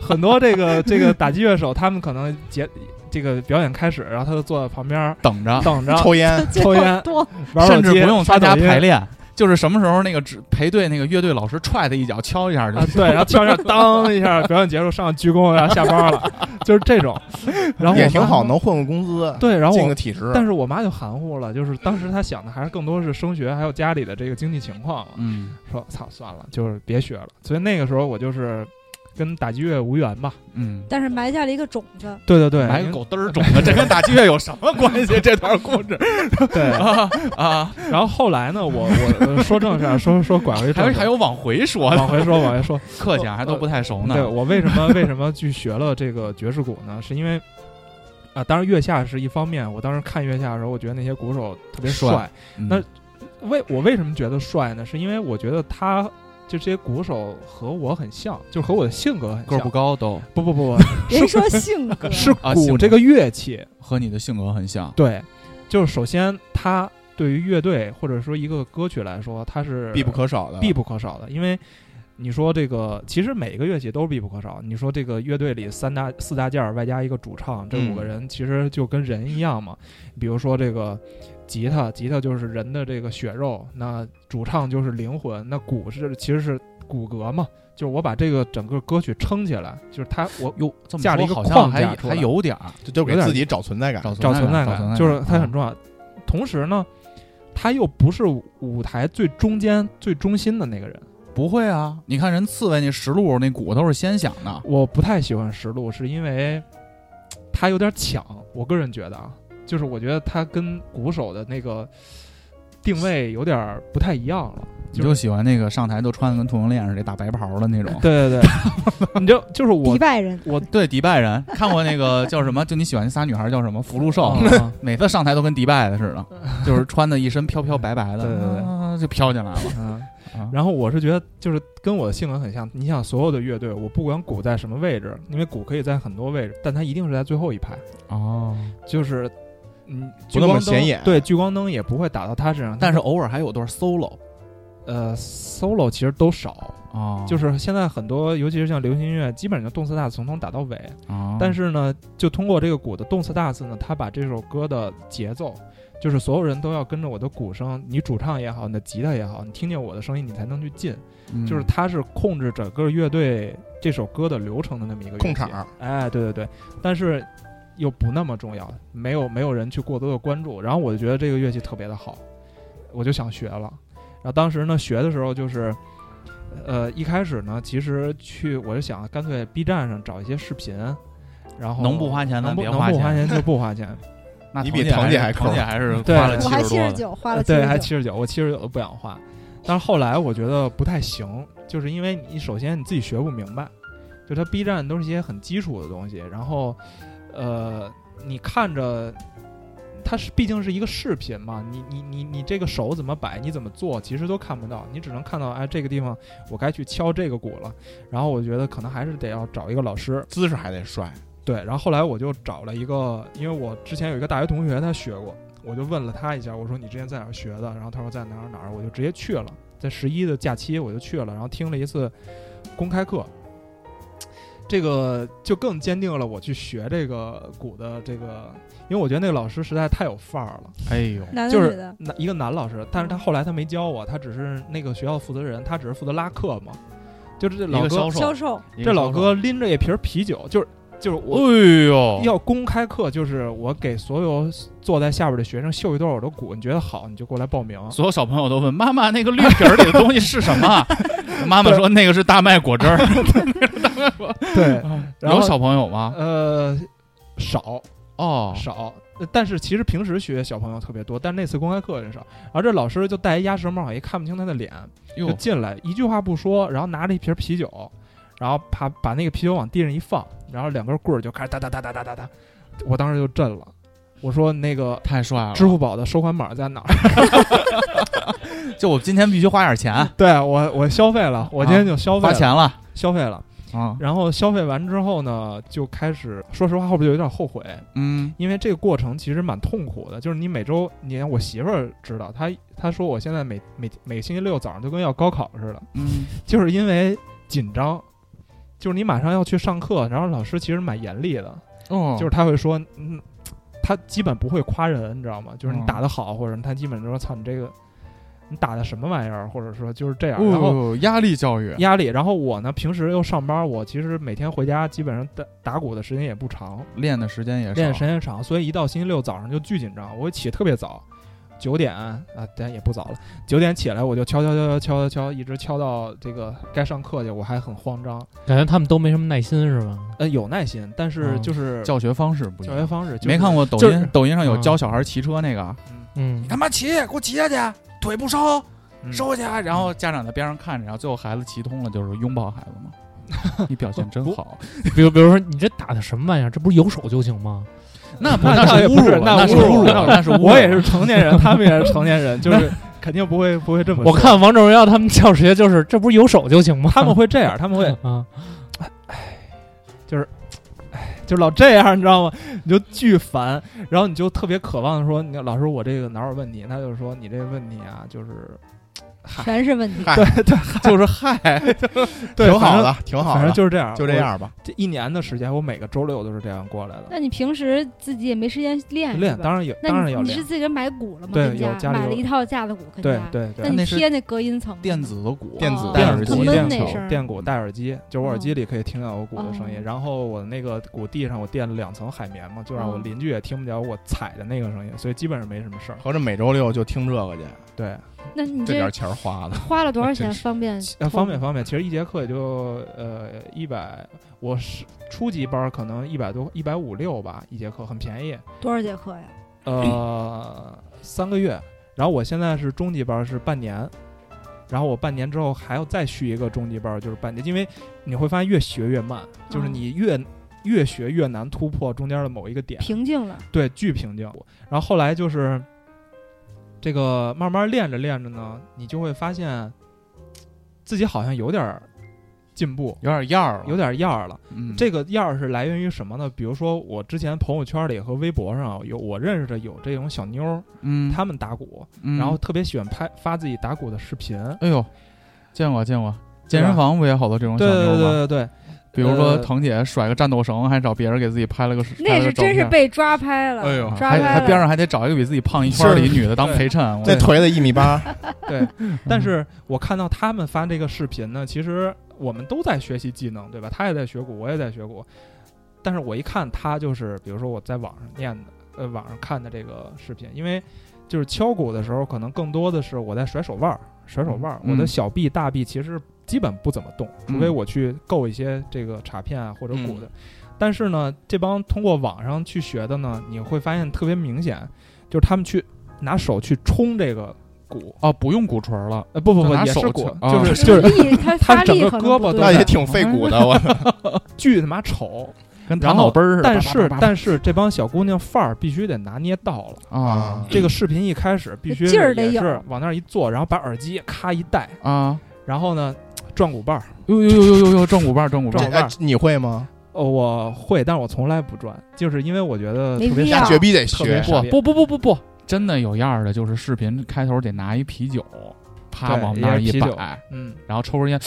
很多这个这个打击乐手，他们可能节这个表演开始，然后他就坐在旁边等着，等着抽烟，抽烟 甚至不用参加排练，就是什么时候那个只陪队那个乐队老师踹他一脚，敲一下就啊，对，然后敲一下，当一下，表演结束，上鞠躬，然后下班了，就是这种。然后也挺好，能混个工资，对，然后进个体制。但是我妈就含糊了，就是当时她想的还是更多是升学，还有家里的这个经济情况。嗯，说操，算了，就是别学了。所以那个时候我就是跟打击乐无缘吧。嗯，但是埋下了一个种子。对对对，埋个狗嘚儿种子，这跟打击乐有什么关系？这段故事对。啊啊，然后后来呢，我我呃说正事儿，说说拐回还还有往回说，往回说，往回说。客气啊，还都不太熟呢。对我为什么为什么去学了这个爵士鼓呢？是因为啊，当然月下是一方面。我当时看月下的时候，我觉得那些鼓手特别帅帅。嗯那为我为什么觉得帅呢？是因为我觉得他就这些鼓手和我很像，就和我的性格很像。个儿不高都不不不 别说性格，是鼓这个乐器。和你的性格很像。对，就是首先它对于乐队或者说一个歌曲来说，它是必不可少的，必不可少的，因为你说这个，其实每个乐器都是必不可少。你说这个乐队里三大四大件儿外加一个主唱，这五个嗯人其实就跟人一样嘛。比如说这个吉他，吉他就是人的这个血肉，那主唱就是灵魂，那鼓是其实是骨骼嘛。就是我把这个整个歌曲撑起来，就是他我哟，这么架了一个说好像还框架还有点儿就就给自己找存在感。找找存在找存在就是它啊很重要。同时呢，他又不是舞台最中间、最中心的那个人。不会啊！你看人刺猬那石路那鼓都是先响的，我不太喜欢石路，是因为他有点抢。我个人觉得啊，就是我觉得他跟鼓手的那个定位有点儿不太一样了。你就喜欢那个上台都穿的跟同性恋似的大白袍的那种。对对对，你就就是我迪拜人，我对迪拜人看过那个叫什么？就你喜欢那仨女孩叫什么？福禄寿，啊每次上台都跟迪拜的似的，就是穿的一身飘飘白白的，对对对啊就飘进来了。嗯，啊然后我是觉得就是跟我的性格很像。你想所有的乐队，我不管鼓在什么位置，因为鼓可以在很多位置，但它一定是在最后一排，哦，就是嗯，不那么聚光灯显眼对，聚光灯也不会打到他身上。但是偶尔还有段 solo 呃，solo 其实都少，哦，就是现在很多，尤其是像流行音乐，基本上动次打次从头打到尾。哦，但是呢，就通过这个鼓的动次打次呢，他把这首歌的节奏，就是所有人都要跟着我的鼓声，你主唱也好，你的吉他也好，你听见我的声音，你才能去进。嗯就是他是控制整个乐队这首歌的流程的那么一个控场。哎，对对对，但是又不那么重要，没有没有人去过多的关注。然后我就觉得这个乐器特别的好，我就想学了。然后当时呢，学的时候就是，呃，一开始呢，其实去我就想干脆 B 站上找一些视频，然后能不花钱的能不别花钱能不花钱就不花钱。那你比腾姐还抠腾姐还是对花了七十多的，七十九，花了对，还七十九，我七十九都不想花。但是后来我觉得不太行，就是因为你首先你自己学不明白，就它 B 站都是一些很基础的东西，然后呃，你看着它是毕竟是一个视频嘛，你你你你这个手怎么摆，你怎么做，其实都看不到，你只能看到哎这个地方我该去敲这个鼓了。然后我觉得可能还是得要找一个老师，姿势还得帅，对，然后后来我就找了一个，因为我之前有一个大学同学他学过，我就问了他一下，我说你之前在哪儿学的？然后他说在哪儿哪儿，我就直接去了，在十一的假期我就去了，然后听了一次公开课。这个就更坚定了我去学这个鼓的这个，因为我觉得那个老师实在太有范儿了。哎呦，就是男的女的，一个男老师，但是他后来他没教我，他只是那个学校负责人，他只是负责拉客嘛。就是这老哥销，售，这老，哥拎着一瓶啤酒，就是就是我哎呦，要公开课，就是我给所有坐在下边的学生秀一段我的鼓，你觉得好你就过来报名。所有小朋友都问妈妈那个绿皮儿里的东西是什么？妈妈说那个是大麦果汁儿。对，然后有小朋友吗？呃少哦，少，呃但是其实平时学小朋友特别多，但那次公开课人少。然后这老师就戴一鸭舌帽，也看不清他的脸，就，进来一句话不说，然后拿着一瓶啤酒，然后把把那个啤酒往地上一放，然后两根棍儿就开始哒哒哒哒哒哒哒，我当时就震了，我说那个太帅了！支付宝的收款码在哪儿？就我今天必须花点钱，对我我消费了，我今天就消费了，花钱了消费了。啊。然后消费完之后呢，就开始说实话，后边就有点后悔，嗯，因为这个过程其实蛮痛苦的。就是你每周，你看我媳妇儿知道，她她说我现在每每每个星期六早上就跟要高考似的，嗯，就是因为紧张，就是你马上要去上课，然后老师其实蛮严厉的，哦，就是他会说，嗯，他基本不会夸人，你知道吗？就是你哦打得好，或者他基本就说操你这个你打的什么玩意儿，或者说就是这样，然后。哦，压力教育，压力，然后我呢，平时又上班，我其实每天回家基本上打打鼓的时间也不长，练的时间也少，练的时间长，所以一到星期六早上就巨紧张，我会起特别早，九点啊，但也不早了，九点起来我就敲敲敲敲敲敲敲，一直敲到这个该上课去，我还很慌张，感觉他们都没什么耐心是吧？呃，有耐心，但是嗯就是教学方式不一样。教学方式，就是没看过抖就是音，抖音上有嗯教小孩骑车那个，嗯，你干嘛骑？给我骑下去，腿不收，嗯收下去。然后家长在边上看着，然后最后孩子骑通了，就是拥抱孩子嘛。你表现真好，比如比如说你这打的什么玩意儿？这不是有手就行吗？那不那也不是是侮辱，那那是侮辱，那那是侮辱。我也是成年人，他们也是成年人，就是肯定不会不会这么说。我看王者荣耀他们教学就是这不是有手就行吗？他们会这样，他们会啊，就是。就老这样，你知道吗？你就巨烦，然后你就特别渴望说，你老师我这个哪有问题？他就说你这个问题啊，就是全是问题。嗨对对就是嗨，对，挺好的，挺好的反正，就是这样，就这。样吧。这一年的时间，我每个周六都是这样过来的。那你平时自己也没时间练练当然有，那你当然要练你是。自己人买鼓了吗？对有家里有买了一套架子鼓。对对对，那你贴那隔音层电子的鼓，电子哦电耳机、戴耳机电电鼓、戴耳机，就我耳机哦里可以听到我鼓的声音。哦然后我那个鼓地上我垫了两层海绵嘛，就让我哦邻居也听不着我踩的那个声音，所以基本上没什么事儿。合着每周六就听这个去，对，那你这这点钱儿花了。花了多少钱？方便呃，方便方便，其实一节课也就呃一百，我是初级班儿可能一百多，一百五六吧，一节课很便宜，多少节课呀？呃，三个月。然后我现在是中级班儿是半年，然后我半年之后还要再续一个中级班儿，就是半年，因为你会发现越学越慢，就是哦你越。越学越难突破中间的某一个点，平静了，对，巨瓶颈。然后后来就是这个慢慢练着练着呢，你就会发现自己好像有点儿进步，有点样儿了，有点样儿了。嗯，这个样儿是来源于什么呢？比如说我之前朋友圈里和微博上有我认识的有这种小妞儿，嗯，她们打鼓，嗯然后特别喜欢拍发自己打鼓的视频。哎呦，见过见过，健身房不也好多这种小对对妞吗？对对对，比如说呃腾姐甩个战斗绳，还找别人给自己拍了个拍那是。真是被抓拍了。哎呦抓拍了。还还边上还得找一个比自己胖一圈儿的一女的当陪衬，我这腿得一米八，对，但是我看到他们发这个视频呢，其实我们都在学习技能，对吧？他也在学鼓，我也在学鼓。但是我一看他就是，比如说我在网上念的，呃，网上看的这个视频，因为就是敲鼓的时候，可能更多的是我在甩手腕儿，甩手腕儿，嗯我的小臂、大臂其实基本不怎么动，除非嗯我去够一些这个卡片啊或者鼓的。但是呢，这帮通过网上去学的呢，你会发现特别明显，就是他们去拿手去冲这个鼓，啊，不用鼓槌儿了，呃，不不不，就拿手也是鼓，啊就是就是力，他他整个胳膊那也挺费鼓的。我。巨他妈丑。跟弹然后脑杯儿似的。但是但是这帮小姑娘范儿必须得拿捏到了。啊。这个视频一开始必须劲儿得也是有往那儿一坐，然后把耳机咔一戴，啊，然后呢转鼓棒儿，呦呦呦呦呦呦，转鼓棒儿转鼓棒儿，你会吗？哦，我会，但是我从来不转，就是因为我觉得特别没必要。那绝逼得学。特别傻逼。不不不不不，真的有样儿的，就是视频开头得拿一啤酒，啪对往那儿一摆，嗯，然后抽根烟，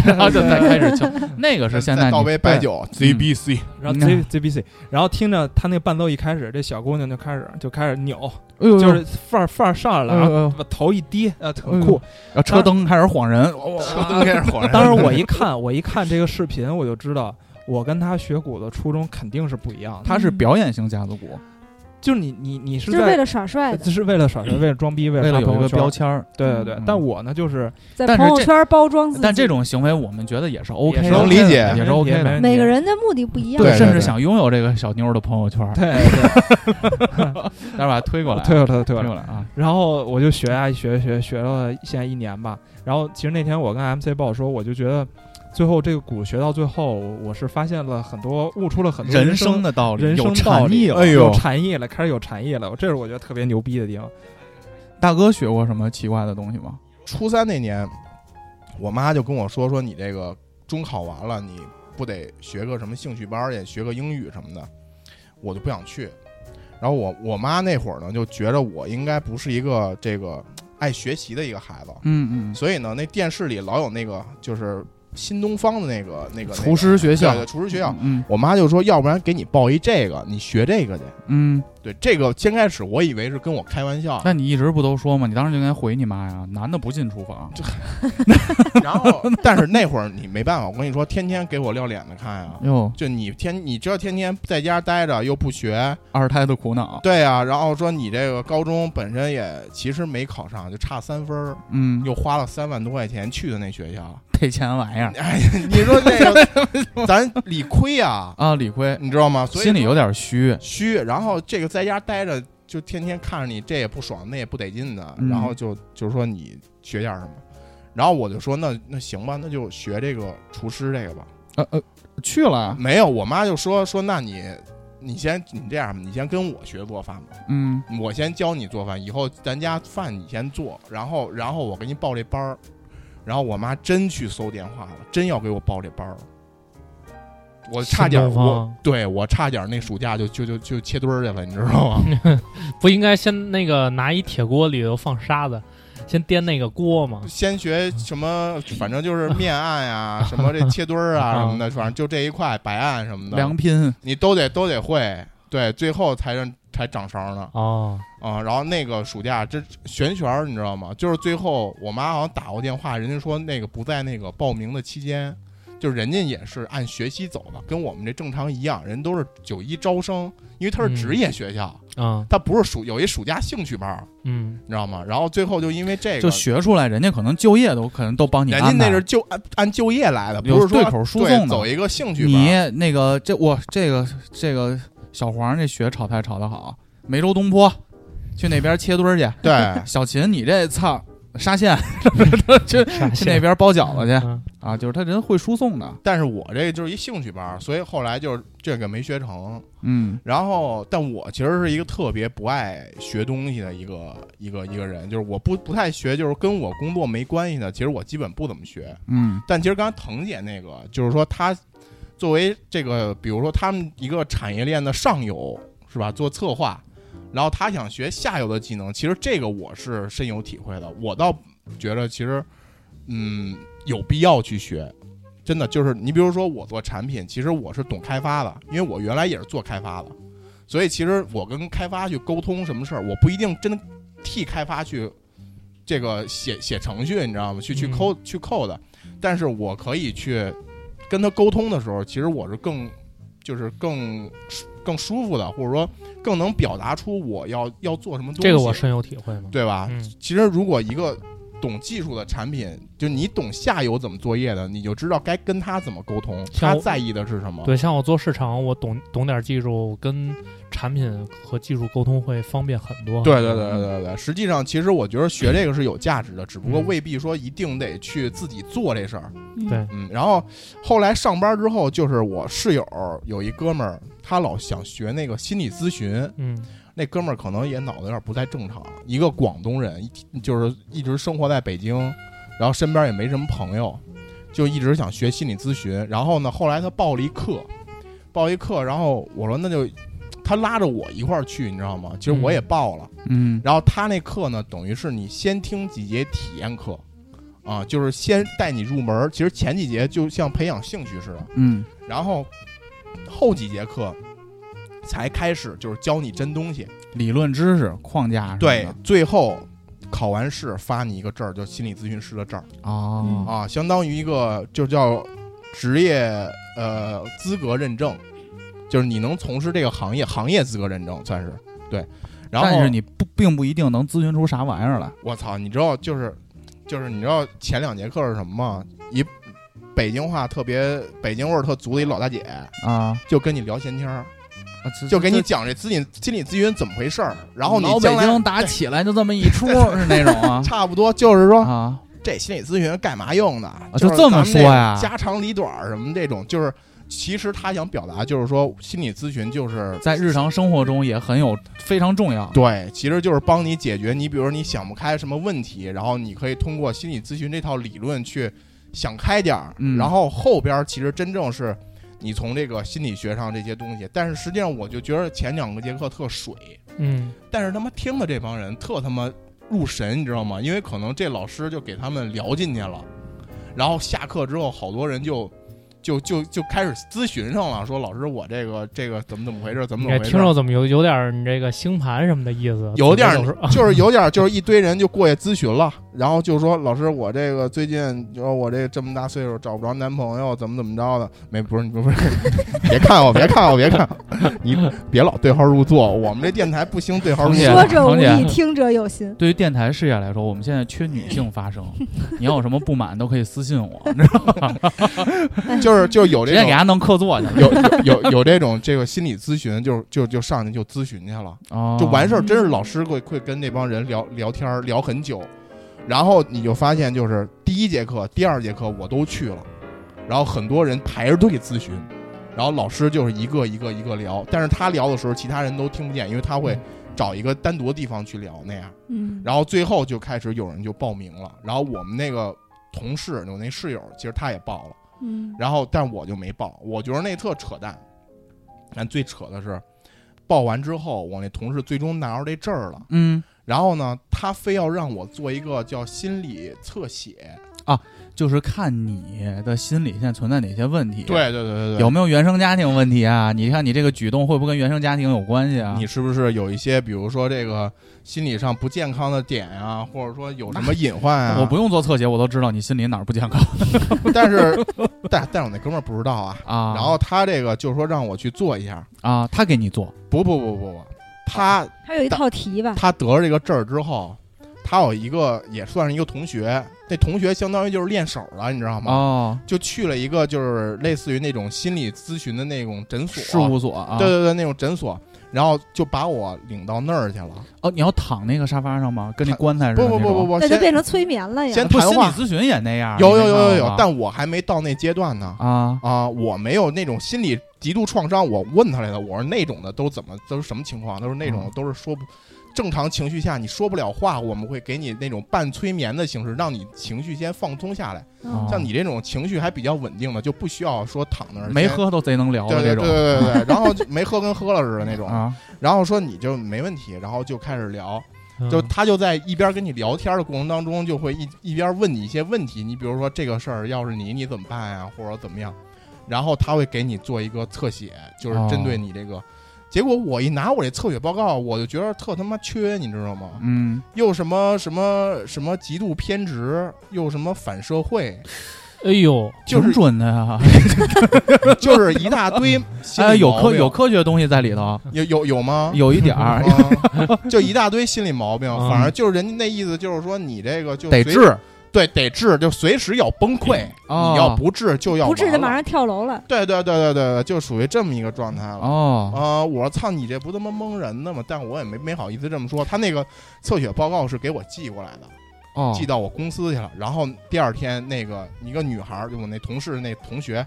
然后就再开始敲。那个是现在再倒杯白酒，ZBC，然后嗯 Z Z B C，然后听着他那伴奏一开始，这小姑娘就开始就开始扭，就是范儿范儿上来了，然后呃，把头一低，呃，很酷。然后车灯开始晃人，车灯开始晃人。当时我一看，我一看这个视频，我就知道我跟他学鼓的初衷肯定是不一样的。他是表演型架子鼓，就是你你你是就是为了耍帅就，是为了耍帅，为了装逼，为为了有一个标签儿。对对对嗯，但我呢就是在朋友圈包装自己。但这种行为我们觉得也是 OK 的，也是能理解也是 OK 的。每个人的目的不一样。对甚至想拥有这个小妞儿的朋友圈儿，对对，待会儿把它推过来，推过来推过来。过来啊！然后我就学啊学学学了现在一年吧。然后其实那天我跟 MC 报说，我就觉得最后这个鼓学到最后，我是发现了很多，悟出了很多人生生的道理，人有生道理禅意了。哎呦有禅意了，开始有禅意了。这是我觉得特别牛逼的地方。大哥学过什么奇怪的东西吗？初三那年，我妈就跟我说说你这个中考完了，你不得学个什么兴趣班儿，也学个英语什么的，我就不想去。然后我我妈那会儿呢，就觉着我应该不是一个这个爱学习的一个孩子，嗯嗯，所以呢，那电视里老有那个就是新东方的那个那个厨师学校对对厨师学校。嗯我妈就说，要不然给你报一这个，你学这个去。嗯，对，这个先开始我以为是跟我开玩笑，那你一直不都说吗？你当时就应该回你妈呀，男的不进厨房。然后 但是那会儿你没办法，我跟你说，天天给我撂脸子看呀。哟，就你天，你知道天天在家待着又不学，二胎的苦恼。对呀、然后说你这个高中本身也其实没考上，就差三分儿，嗯，又花了三万多块钱去的那学校，赔钱玩意儿哎，你说这个 咱理亏呀、啊，理亏，你知道吗？所以心里有点虚。虚，然后这个在家待着，就天天看着你，这也不爽，那也不得劲的，嗯然后就就是说你学点什么，然后我就说那那行吧，那就学这个厨师这个吧。呃呃，去了。没有，我妈就说说那你你先你这样吧，你先跟我学做饭吧，嗯，我先教你做饭，以后咱家饭你先做，然后然后我给你报这班儿，然后我妈真去搜电话了，真要给我报这班儿。我差点我对我差点那暑假就就就就切墩儿去了，你知道吗？不应该先那个拿一铁锅里头放沙子，先颠那个锅吗？先学什么，反正就是面 案呀、什么这切墩儿啊什么的，反正就这一块白案什么的，良拼。你都得都得会，对，最后才让才掌勺呢哦，啊。然后那个暑假这玄学儿你知道吗？就是最后我妈好像打过电话，人家说那个不在那个报名的期间，就是人家也是按学期走的，跟我们这正常一样，人都是九一招生，因为他是职业学校，嗯。他不是暑有一暑假兴趣班儿，嗯，你知道吗？然后最后就因为这个就学出来，人家可能就业都可能都帮你人家那是就按按就业来的，不是说对口输送的。走一个兴趣班。你那个这我这个这个小黄这学炒菜炒得好，梅州东坡去那边切墩儿去。对。小秦，你这操沙县 去去那边包饺子去。嗯啊！就是他人会输送的，但是我这个就是一兴趣班，所以后来就是这个没学成。嗯然后，但我其实是一个特别不爱学东西的一个一个一个人，就是我不不太学，就是跟我工作没关系的，其实我基本不怎么学。嗯但其实刚才腾姐那个，就是说她作为这个，比如说他们一个产业链的上游是吧，做策划，然后她想学下游的技能，其实这个我是深有体会的。我倒觉得其实嗯有必要去学。真的就是你，比如说我做产品，其实我是懂开发的，因为我原来也是做开发的，所以其实我跟开发去沟通什么事儿，我不一定真的替开发去这个写 写程序，你知道吗？去去嗯抠去扣的，但是我可以去跟他沟通的时候，其实我是更就是更更舒服的，或者说更能表达出我要要做什么东西。这个我深有体会嘛。对吧？嗯其实如果一个懂技术的产品，就你懂下游怎么作业的，你就知道该跟他怎么沟通，他在意的是什么。对，像我做市场，我懂懂点技术，跟产品和技术沟通会方便很多。对对对对对对，实际上其实我觉得学这个是有价值的，只不过嗯未必说一定得去自己做这事儿。嗯对嗯，然后后来上班之后，就是我室友有一哥们儿，他老想学那个心理咨询，嗯那哥们儿可能也脑子有点不太正常，一个广东人，就是一直生活在北京，然后身边也没什么朋友，就一直想学心理咨询。然后呢，后来他报了一课，报一课，然后我说那就他拉着我一块儿去，你知道吗？其实我也报了。嗯然后他那课呢，等于是你先听几节体验课，啊，就是先带你入门儿。其实前几节就像培养兴趣似的，嗯然后后几节课才开始就是教你真东西。理论知识框架对，最后考完试发你一个证儿，叫心理咨询师的证儿哦啊，相当于一个就叫职业呃资格认证，就是你能从事这个行业行业资格认证算是对。然后但是你不并不一定能咨询出啥玩意儿来。我操，你知道就是就是你知道前两节课是什么吗？一北京话特别北京味儿特足的一老大姐，啊，就跟你聊闲天儿，这就给你讲这心理心理咨询怎么回事儿，然后你老北将来京打起来就这么一出是那种啊 差不多就是说啊，这心理咨询干嘛用的？就这么说呀家长里短儿什么这种，就是其实他想表达就是说，心理咨询就是在日常生活中也很有非常重要。对，其实就是帮你解决你，比如说你想不开什么问题，然后你可以通过心理咨询这套理论去想开点儿，嗯然后后边儿其实真正是你从这个心理学上这些东西，但是实际上我就觉得前两个节课特水，嗯，但是他妈听的这帮人特他妈入神，你知道吗？因为可能这老师就给他们聊进去了，然后下课之后，好多人就就就就开始咨询上了，说老师我这个这个怎么怎么回事，怎么怎么回事。听着怎么有有点你这个星盘什么的意思？有点就是有点就是一堆人就过去咨询了，然后就说老师我这个最近就说我这这么大岁数找不着男朋友，怎么怎么着的？没不是你不是，别看我别看我别看我，你别老对号入座，我们这电台不兴对号入座。说者无意，听者有心。对于电台事业来说，我们现在缺女性发声。你要有什么不满，都可以私信我，你知道吗？就是就是有这种直接给他弄客座去。有有有有这种这个心理咨询，就就就上去就咨询去了，哦，就完事儿。真是老师会会跟那帮人聊聊天儿聊很久，然后你就发现就是第一节课、第二节课我都去了，然后很多人排着队咨询，然后老师就是一个一个一个聊，但是他聊的时候其他人都听不见，因为他会找一个单独的地方去聊那样。嗯，然后最后就开始有人就报名了，然后我们那个同事我那室友其实他也报了。嗯，然后但我就没报，我觉得那特扯淡。但最扯的是，报完之后，我那同事最终拿着这证儿了，嗯，然后呢，他非要让我做一个叫心理侧写。就是看你的心理现在存在哪些问题。。对对对对对，有没有原生家庭问题啊？你看你这个举动会不会跟原生家庭有关系啊？你是不是有一些，比如说这个心理上不健康的点啊，或者说有什么隐患啊？我不用做侧写，我都知道你心里哪儿不健康 但是但但是我那哥们儿不知道啊。啊。然后他这个就说让我去做一下，啊，他给你做不不不不不，他他有一套题吧？他得了这个证儿之后，他有一个也算是一个同学，那同学相当于就是练手了，你知道吗？哦，就去了一个就是类似于那种心理咨询的那种诊所，事务所啊。对对对，那种诊所，然后就把我领到那儿去了。哦，你要躺那个沙发上吗？跟那棺材似的。不不不不不，那就变成催眠了呀先！不，心理谈话咨询也那样。有有有有有但我还没到那阶段呢。啊啊，我没有那种心理极度创伤。我问他来的，我说那种的都怎么都是什么情况？他说那种嗯都是说不正常情绪下你说不了话，我们会给你那种半催眠的形式，让你情绪先放松下来。哦像你这种情绪还比较稳定的，就不需要说躺那儿没先。喝都贼能聊的这种对对对对对对，然后就没喝跟喝了似的那种，啊。然后说你就没问题，然后就开始聊，嗯就他就在一边跟你聊天的过程当中，就会一一边问你一些问题，你比如说这个事儿要是你你怎么办呀，或者怎么样，然后他会给你做一个侧写，就是针对你这个。结果我一拿我这测血报告，我就觉得特他妈缺，你知道吗？嗯，又什么什么什么极度偏执，又什么反社会，哎呦，就是准的呀。就是一大堆心哎，有科有科学的东西在里头，有有有吗？有一点儿啊，就一大堆心理毛病，嗯反正就是人家那意思就是说你这个就得治。对，得治，就随时要崩溃，哦你要不治就要不治完了就马上跳楼了。对对对对对对，就属于这么一个状态了。哦，啊、我说操，你这不他妈蒙人的吗？但我也没没好意思这么说。他那个测血报告是给我寄过来的，哦，寄到我公司去了。然后第二天，那个一个女孩儿，就我那同事那同学，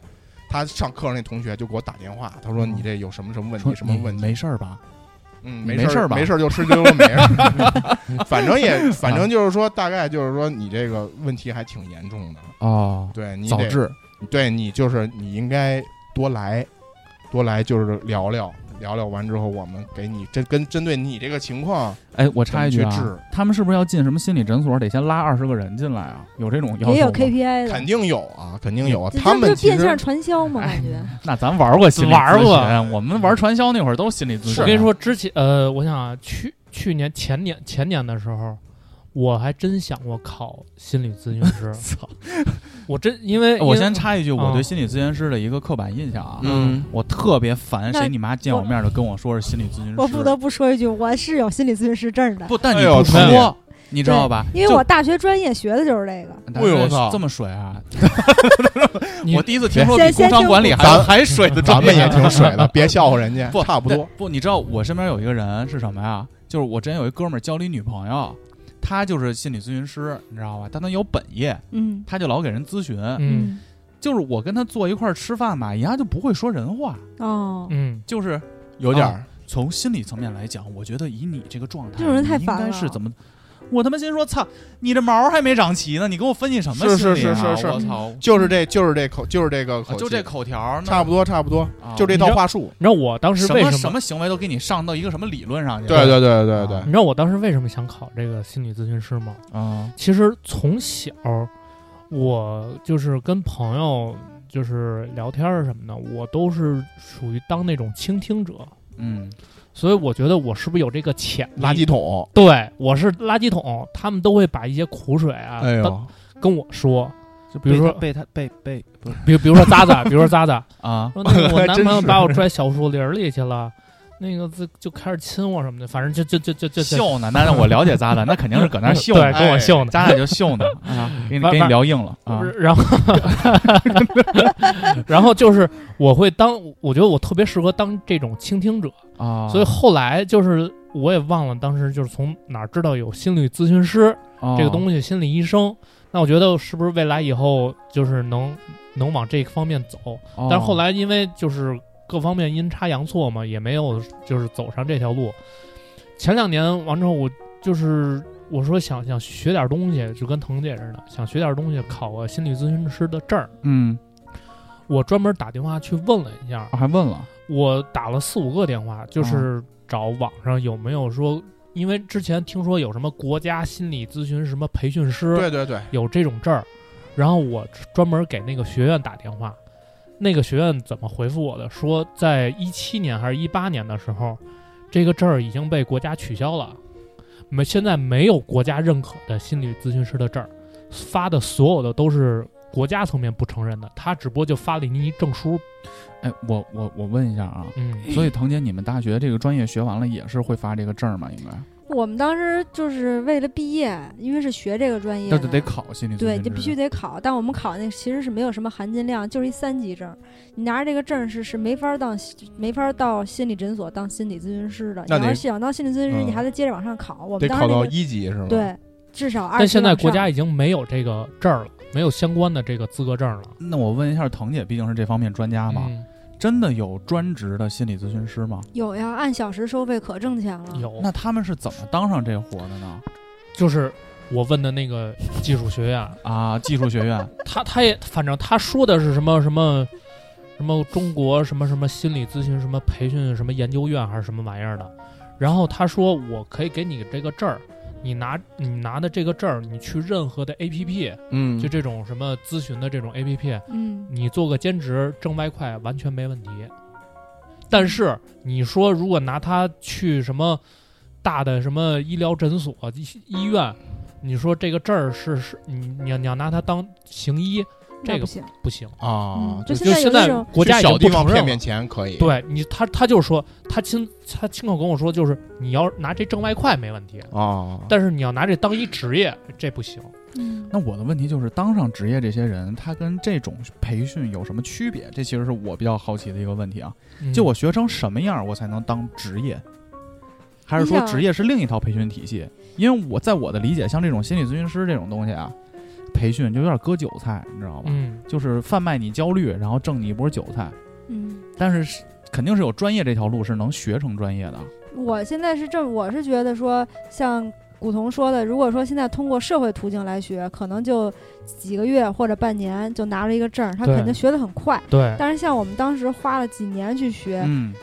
他上课那同学就给我打电话，他说嗯你这有什么什么问说题，什么问题？没事儿吧？嗯，没没事儿吧没事儿就吃鸡肉没事。反正也，反正就是说，大概就是说，你这个问题还挺严重的。哦，对早治，对你就是你应该多来，多来就是聊聊，聊聊完之后，我们给你针跟针对你这个情况，哎，我插一句啊他们是不是要进什么心理诊所，得先拉二十个人进来啊？有这种要求也有吗 KPI 的肯，定有啊，肯定有啊。他们其这变相实传销吗？感觉那咱玩过心理玩过咨询我们玩传销那会儿都是心理咨询。我跟你说，之前呃，我想啊，去去年前年前年的时候，我还真想过考心理咨询师。操！我真因为我因为先插一句，我啊对心理咨询师的一个刻板印象啊，嗯，我特别烦谁你妈见我面就跟我说是心理咨询师。我不得不说一句，我是有心理咨询师证的，不，但你哎呦不讨厌说，你知道吧？因为我大学专业学的就是这个。我操这么水啊！我第一次听说比工商管理还还水的专业，咱们也挺水的，别笑话人家，不差不多。不，你知道我身边有一个人是什么呀？就是我之前有一哥们儿交了一女朋友，他就是心理咨询师，你知道吧？但他有本业，嗯他就老给人咨询。嗯就是我跟他坐一块儿吃饭吧，人家就不会说人话，哦，嗯，就是有点儿，从心理层面来讲，我觉得以你这个状态，这种人太烦了该是怎么？我他妈心说，操，你这毛还没长齐呢，你给我分析什么是心理啊？是是是是我操，就是这就是这口就是这个口，啊就这口条，差不多差不多，啊就这套话术。你知道我当时为什么为什什么行为都给你上到一个什么理论上去？对对对对对啊你知道我当时为什么想考这个心理咨询师吗？啊，其实从小我就是跟朋友就是聊天什么的，我都是属于当那种倾听者，嗯，所以我觉得我是不是有这个潜力？垃圾桶，对，我是垃圾桶，他们都会把一些苦水啊，哎呦，跟我说，就比如说被他被被比如比如说渣渣，比如说渣渣，啊，说那个我男朋友 把我拽小树林儿里去了，那个就就开始亲我什么的，反正就就就就就就秀呢？那让我了解扎的，那肯定是搁那儿秀对，呢，跟我秀呢。扎的就秀呢啊，给你给你聊硬了然后，然后就是我会当，我觉得我特别适合当这种倾听者，啊，所以后来就是我也忘了当时就是从哪儿知道有心理咨询师这个东西，心理医生。那我觉得是不是未来以后就是能能往这方面走？哦，但是后来因为就是各方面阴差阳错嘛，也没有就是走上这条路。前两年完之后，我就是我说想想学点东西，就跟腾姐似的，想学点东西，考个心理咨询师的证儿。嗯，我专门打电话去问了一下，我还问了，我打了四五个电话，就是找网上有没有说，因为之前听说有什么国家心理咨询什么培训师，对对对，有这种证儿，然后我专门给那个学院打电话，那个学院怎么回复我的？说在一七年还是一八年的时候，这个证儿已经被国家取消了，没现在没有国家认可的心理咨询师的证儿，发的所有的都是国家层面不承认的，他只不过就发了你一证书，哎，我我我问一下啊，嗯，所以腾姐，你们大学这个专业学完了也是会发这个证儿吗？应该，我们当时就是为了毕业，因为是学这个专业的，那就得考心理咨询对，师你必须得考。但我们考那其实是没有什么含金量，就是一三级证。你拿着这个证是是没法当没法到心理诊所当心理咨询师的。那得你要是想当心理咨询师，嗯你还得接着往上考。我得考到们当时那个一级是吗？，对，至少二。但现在国家已经没有这个证了，没有相关的这个资格证了。那我问一下，腾姐毕竟是这方面专家嘛，嗯真的有专职的心理咨询师吗？有呀，按小时收费可挣钱了。有，那他们是怎么当上这活的呢？就是我问的那个技术学院，啊，技术学院 他他也反正他说的是什么什么什么中国什么什么心理咨询什么培训什么研究院还是什么玩意儿的，然后他说我可以给你这个证儿，你拿你拿的这个证儿，你去任何的 A P P，嗯，就这种什么咨询的这种 A P P，嗯，你做个兼职挣外快完全没问题。但是你说如果拿它去什么大的什么医疗诊所、医医院，你说这个证儿是是你你要你要拿它当行医，这个不行。不行。啊嗯，就现在国家小地方骗骗。钱可以，，对你，他他就是说，他亲他亲口跟我说，就是你要拿这挣外快没问题，啊，但是你要拿这当一职业，这不行。嗯，那我的问题就是，当上职业这些人，他跟这种培训有什么区别？这其实是我比较好奇的一个问题啊。嗯就我学成什么样，我才能当职业？还是说职业是另一套培训体系？因为我在我的理解，像这种心理咨询师这种东西啊，培训就有点割韭菜，你知道吧？嗯，就是贩卖你焦虑，然后挣你一波韭菜。嗯，但是肯定是有专业这条路是能学成专业的。我现在是这，我是觉得说，像古潼说的，如果说现在通过社会途径来学，可能就几个月或者半年就拿了一个证儿，他肯定学得很快。对，但是像我们当时花了几年去学，嗯，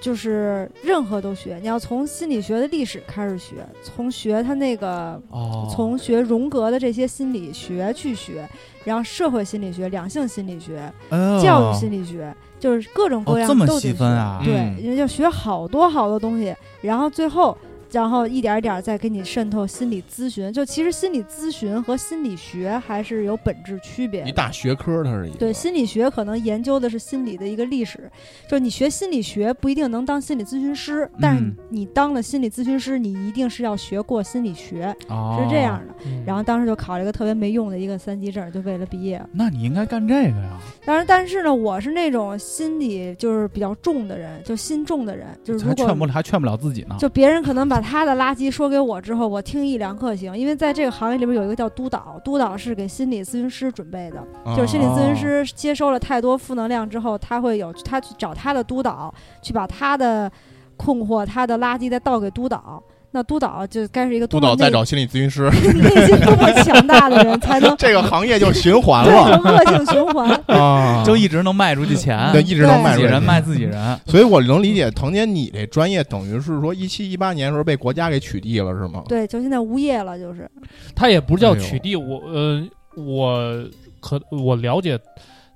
就是任何都学，你要从心理学的历史开始学，从学他那个，哦，从学荣格的这些心理学去学，然后社会心理学、两性心理学、哦。教育心理学，就是各种各哦样这么细都得学分啊。对，嗯。人家学好多好多东西，然后最后。然后一点一点再给你渗透心理咨询，就其实心理咨询和心理学还是有本质区别的。一大学科，它是一个对，心理学可能研究的是心理的一个历史，就是你学心理学不一定能当心理咨询师，但是嗯你当了心理咨询师，你一定是要学过心理学，哦是这样的。嗯然后当时就考了一个特别没用的一个三级证，就为了毕业。那你应该干这个呀，但是，但是呢，我是那种心理就是比较重的人，就心重的人，就是如还劝不果。还劝不了自己呢。就别人可能把他的垃圾说给我之后，我听一两课行，因为在这个行业里边有一个叫督导，督导是给心理咨询师准备的，啊就是心理咨询哦师接收了太多负能量之后，他会有他去找他的督导，去把他的困惑、他的垃圾再倒给督导。那督导就该是一个督导再找心理咨询师，内心多么强大的人，才能 这个行业就循环了恶性循环。啊就一直能卖出去钱，对，一直能卖出去自己人卖自己人。所以我能理解腾姐你这专业等于是说一七一八年的时候被国家给取缔了是吗？对，就现在无业了，就是他也不是叫取缔我，呃，我可我了解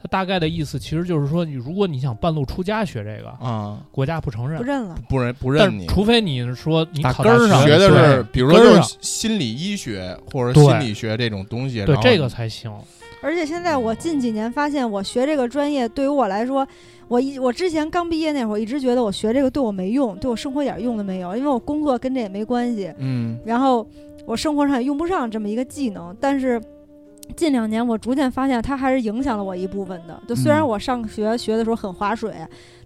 他大概的意思，其实就是说，你如果你想半路出家学这个，啊，国家不承认不，认了。不认不认你。除非你是说你考根儿上学学的是，比如说就根儿上是心理医学或者心理学这种东西，对这个才行。而且现在我近几年发现，我学这个专业对于我来说，我一我之前刚毕业那会儿，一直觉得我学这个对我没用，对我生活一点用都没有，因为我工作跟这也没关系，嗯然后我生活上也用不上这么一个技能。但是近两年，我逐渐发现它还是影响了我一部分的。就虽然嗯我上学学的时候很划水，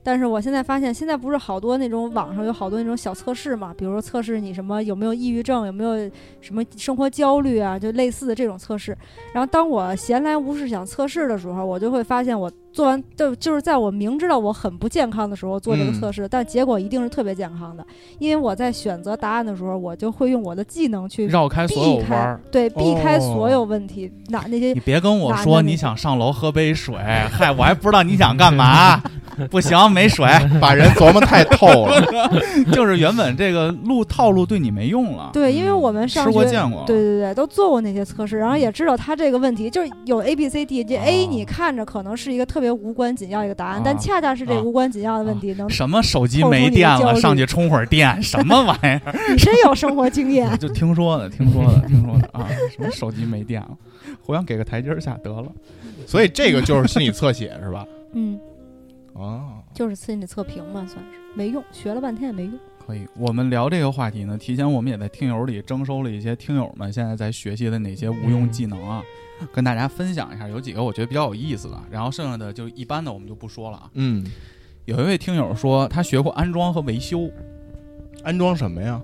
但是我现在发现，现在不是好多那种网上有好多那种小测试嘛，比如说测试你什么有没有抑郁症，有没有什么生活焦虑啊，就类似的这种测试。然后当我闲来无事想测试的时候，我就会发现我做完就就是在我明知道我很不健康的时候做这个嗯测试，但结果一定是特别健康的，因为我在选择答案的时候，我就会用我的技能去绕开所有避开弯儿。，对，避开所哦有问题，哪那些你别跟我说你想上楼喝杯水，嗨，我还不知道你想干嘛。不行，没水，把人琢磨太透了。就是原本这个路套路对你没用了。对，因为我们上学吃过见过。对对对，都做过那些测试，然后也知道他这个问题就是有 A B C D，这 A 哦你看着可能是一个特别无关紧要一个答案，但啊恰恰是这啊无关紧要的问题能，什么手机没电了，上去充会儿电，什么玩意儿？你真有生活经验。就听说的，听说的，听说的啊！什么手机没电了，互相给个台阶下得了。所以这个就是心理侧写是吧？嗯，哦，就是心理测评嘛，算是没用，学了半天也没用。可以，我们聊这个话题呢，提前我们也在听友里征收了一些听友们现在在学习的哪些无用技能啊，跟大家分享一下。有几个我觉得比较有意思的，然后剩下的就一般的我们就不说了啊。嗯，有一位听友说，他学过安装和维修，安装什么呀？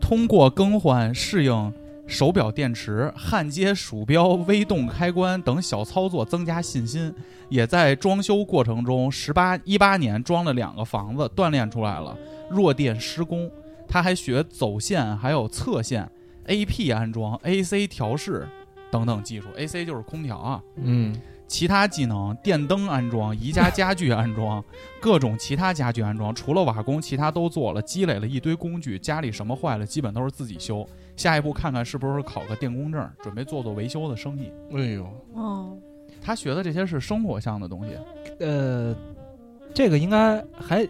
通过更换适应手表电池、焊接鼠标、微动开关等小操作增加信心，也在装修过程中，十八一八年装了两个房子，锻炼出来了弱电施工。他还学走线，还有侧线、AP 安装、AC 调试等等技术。AC 就是空调啊。嗯，其他技能，电灯安装、宜家家具安装、各种其他家具安装，除了瓦工，其他都做了，积累了一堆工具。家里什么坏了，基本都是自己修。下一步看看是不是考个电工证，准备做做维修的生意。哎呦，哦，他学的这些是生活项的东西，呃，这个应该还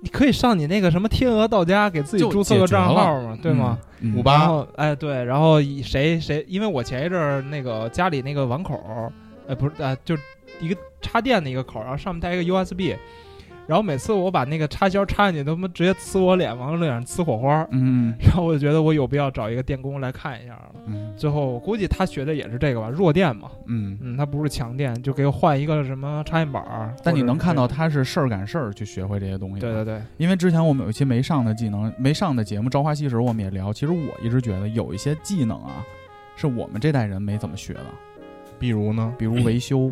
你可以上你那个什么天鹅到家给自己注册个账号嘛，对吗？五八哎对，然后谁谁，因为我前一阵儿那个家里那个网口儿，哎不是呃，就一个插电的一个口儿，然后上面带一个 USB，然后每次我把那个插销插进去，他妈直接呲我脸，往我脸上呲火花儿，嗯然后我就觉得我有必要找一个电工来看一下了。嗯最后我估计他学的也是这个吧，弱电嘛，嗯。嗯，他不是强电，就给我换一个什么插线板儿。但你能看到，他是事儿赶事儿去学会这些东西。对对对，因为之前我们有一期没上的技能，没上的节目《朝花夕拾》，我们也聊。其实我一直觉得有一些技能啊，是我们这代人没怎么学的，比如呢？比如维修。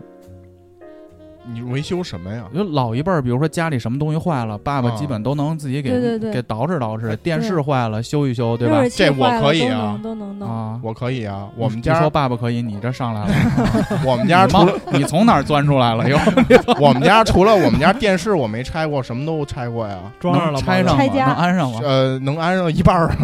你维修什么呀？就老一辈儿，比如说家里什么东西坏了，爸爸啊基本都能自己给对对对给捯饬捯饬。电视坏了修一修，对吧这我可以啊都能弄。啊，我可以啊，我们你家说爸爸可以，你这上来了，我们家你除了妈你从哪儿钻出来了？又 我们家除了我们家电视我没拆过，什么都拆过呀。装上了吗拆上吗？拆家能安上吗？呃，能安上一半儿，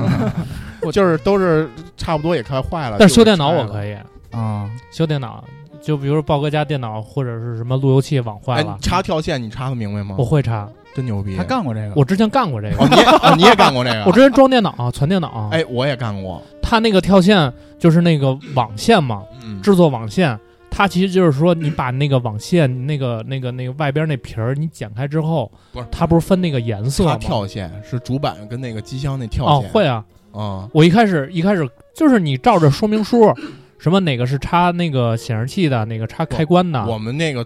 就是都是差不多也快坏了。但是修电脑我。可以，啊，修电脑就比如说豹哥家电脑或者是什么路由器网坏哎，了你，插跳线你插的明白吗我？会插。真牛逼！他干过这个。我之前干过这哦，个，你也哦你也干过这个？我之前装电脑、存电脑，哎，我也干过。它那个跳线就是那个网线嘛，嗯，制作网线。它其实就是说，你把那个网线那个、那个、那个外边那皮儿你剪开之后，不是它不是分那个颜色插吗？跳线是主板跟那个机箱那跳线。，哦会啊。啊，我一开始一开始就是你照着说明书，什么哪个是插那个显示器的，哪个插开关的，我们那个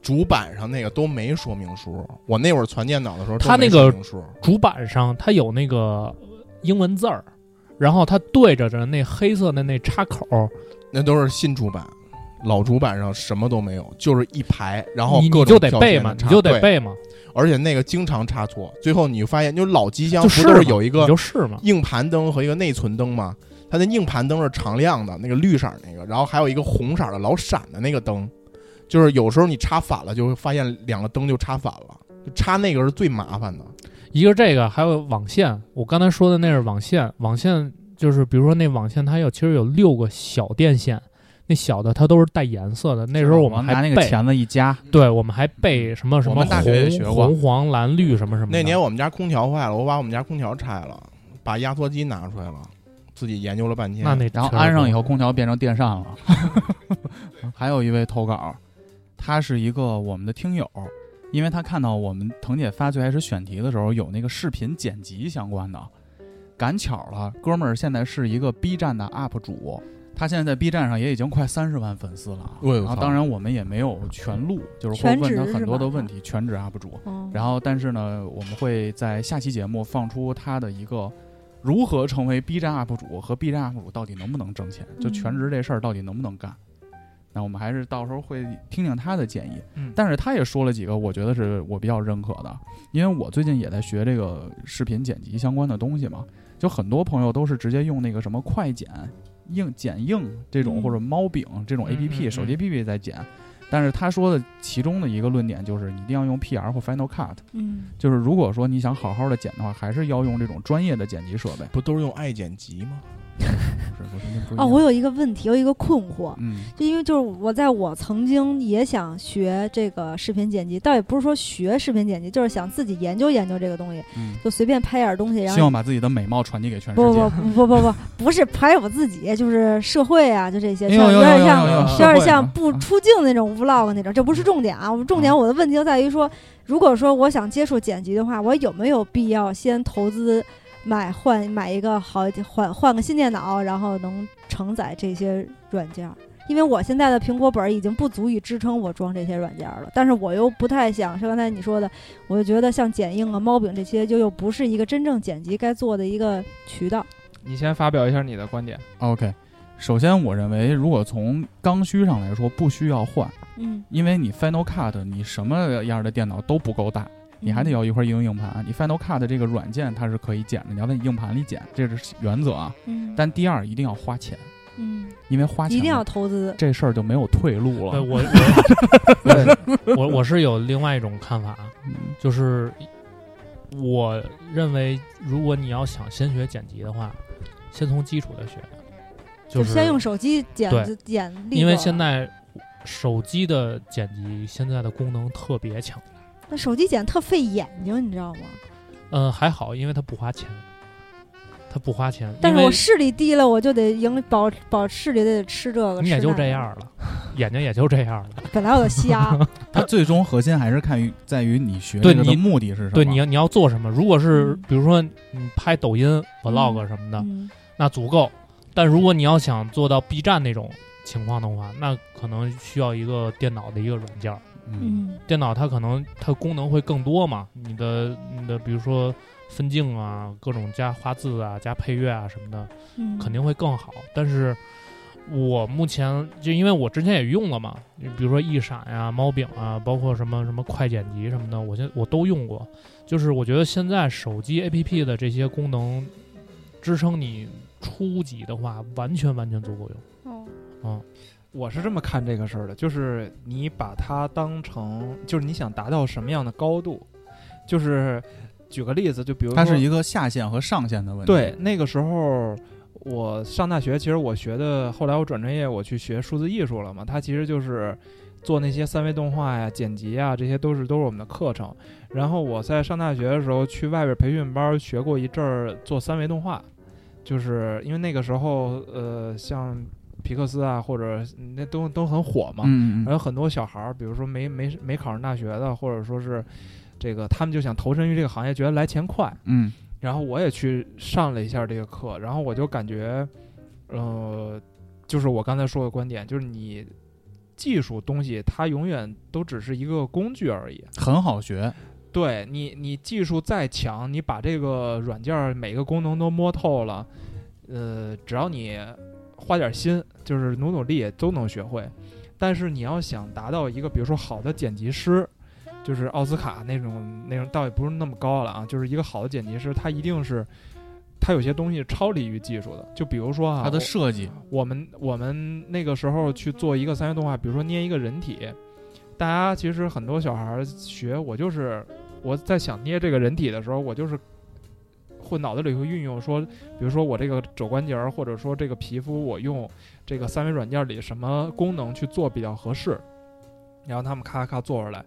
主板上那个都没说明书。我那会儿传电脑的时候，它那个主板上它有那个英文字儿，然后它对着着那黑色的那插口，那都是新主板，老主板上什么都没有，就是一排，然后各你你就得背嘛，你就得背嘛，而且那个经常插错，最后你发现，就老机箱就是不都是有一个就是嘛，硬盘灯和一个内存灯吗？它的硬盘灯是常亮的，那个绿色儿那个，然后还有一个红色儿的老闪的那个灯，就是有时候你插反了，就会发现两个灯就插反了，就插那个是最麻烦的。一个是这个，还有网线。我刚才说的那是网线，网线就是比如说那网线它有其实有六个小电线，那小的它都是带颜色的。那时候我们拿那个还背，钳子一夹，对，我们还背什么什么我们大学也学过红红黄蓝绿什么什么。那年我们家空调坏了，我把我们家空调拆了，把压缩机拿出来了，自己研究了半天。那那然后安上以后，空调变成电扇了。还有一位投稿，他是一个我们的听友，因为他看到我们腾姐发最开始选题的时候有那个视频剪辑相关的，赶巧了，哥们儿现在是一个 B 站的 UP 主。他现在在 B 站上也已经快三十万粉丝了啊，当然我们也没有全录，就是会问他很多的问题，全职 UP 主。嗯然后，但是呢，我们会在下期节目放出他的一个如何成为 B 站 UP 主和 B 站 UP 主到底能不能挣钱，就全职这事儿到底能不能干。那我们还是到时候会听听他的建议。嗯但是他也说了几个我觉得是我比较认可的，因为我最近也在学这个视频剪辑相关的东西嘛，就很多朋友都是直接用那个什么快剪、硬剪映这种嗯或者猫饼这种嗯 APP、嗯手机 APP 在剪。但是他说的其中的一个论点就是，你一定要用 PR 或 Final Cut。嗯，就是如果说你想好好的剪的话，还是要用这种专业的剪辑设备。不都是用爱剪辑吗？哦，我有一个问题，有一个困惑，嗯就因为就是我在我曾经也想学这个视频剪辑，倒也不是说学视频剪辑，就是想自己研究研究这个东西，嗯，就随便拍点东西，然后希望把自己的美貌传递给全世界。不不不不不，不是拍我自己，就是社会啊，就这些，有点像有点像不出镜那种 vlog 那种，这不是重点啊。我们重点我的问题就在于说，如果说我想接触剪辑的话，我有没有必要先投资买换买一个好换换个新电脑，然后能承载这些软件儿？因为我现在的苹果本儿已经不足以支撑我装这些软件儿了，但是我又不太想，是刚才你说的，我就觉得像剪映啊、猫饼这些，就又不是一个真正剪辑该做的一个渠道。你先发表一下你的观点。OK，首先我认为，如果从刚需上来说，不需要换，嗯，因为你 Final Cut 你什么样的电脑都不够大，你还得要一块硬硬盘。你 Final Cut 这个软件它是可以剪的，你要在你硬盘里剪，这是原则啊。嗯，但第二一定要花钱，嗯，因为花钱一定要投资。这事儿就没有退路了。对我我我我是有另外一种看法，嗯就是我认为，如果你要想先学剪辑的话，先从基础的学，就是先用手机剪对剪因为现在手机的剪辑现在的功能特别强。那手机剪特费眼睛，你知道吗？嗯，还好，因为它不花钱，它不花钱。但是我视力低了，我就得赢保保视力得吃这个。你也就这样了，眼睛也就这样了。本来我就瞎，它最终核心还是看于在于你学对你这个的目的是什么。对，你要你要做什么？如果是嗯比如说你拍抖音、vlog 什么的，嗯那足够。但如果你要想做到 B 站那种情况的话，那可能需要一个电脑的一个软件儿。嗯嗯电脑它可能它功能会更多嘛，你的你的比如说分镜啊，各种加花字啊、加配乐啊什么的，嗯，肯定会更好。但是，我目前就因为我之前也用了嘛，比如说一闪呀、猫饼啊，包括什么什么快剪辑什么的，我现我都用过。就是我觉得现在手机 APP 的这些功能支撑你初级的话，完全完全足够用。哦，我是这么看这个事儿的，就是你把它当成，就是你想达到什么样的高度，就是举个例子，就比如说它是一个下限和上限的问题。对，那个时候我上大学，其实我学的，后来我转专业，我去学数字艺术了嘛。它其实就是做那些三维动画呀、剪辑啊，这些都是都是我们的课程。然后我在上大学的时候去外边培训班学过一阵儿做三维动画，就是因为那个时候呃，像皮克斯啊或者那都都很火嘛。然后很多小孩儿，比如说没没没考上大学的，或者说是这个他们就想投身于这个行业，觉得来钱快。嗯然后我也去上了一下这个课，然后我就感觉，呃，就是我刚才说的观点，就是你技术东西它永远都只是一个工具而已。很好学。对你，你技术再强，你把这个软件儿每个功能都摸透了，呃，只要你花点心，就是努努力，都能学会。但是你要想达到一个，比如说好的剪辑师，就是奥斯卡那种那种，倒也不是那么高了啊，就是一个好的剪辑师，他一定是他有些东西超离于技术的。就比如说啊，他的设计，我们我们那个时候去做一个三维动画，比如说捏一个人体，大家其实很多小孩儿学，我就是我在想捏这个人体的时候，我就是会脑子里会运用说，比如说我这个肘关节儿，或者说这个皮肤，我用这个三维软件里什么功能去做比较合适，然后他们咔咔做出来。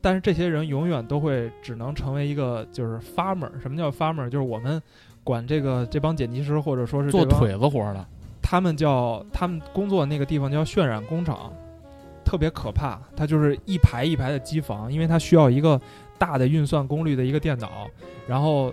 但是这些人永远都会只能成为一个就是 farmer。什么叫 farmer？就是我们管这个这帮剪辑师或者说是做腿子活儿的。他们叫他们工作的那个地方叫渲染工厂，特别可怕。它就是一排一排的机房，因为它需要一个大的运算功率的一个电脑，然后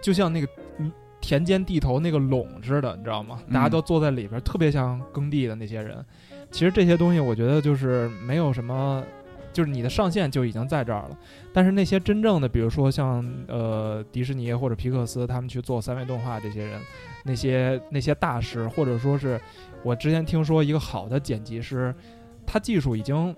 就像那个嗯田间地头那个垄似的，你知道吗？嗯大家都坐在里边，特别像耕地的那些人。其实这些东西，我觉得就是没有什么。就是你的上限就已经在这儿了，但是那些真正的，比如说像呃迪士尼或者皮克斯，他们去做三维动画这些人，那些那些大师，或者说是我之前听说一个好的剪辑师，他技术已经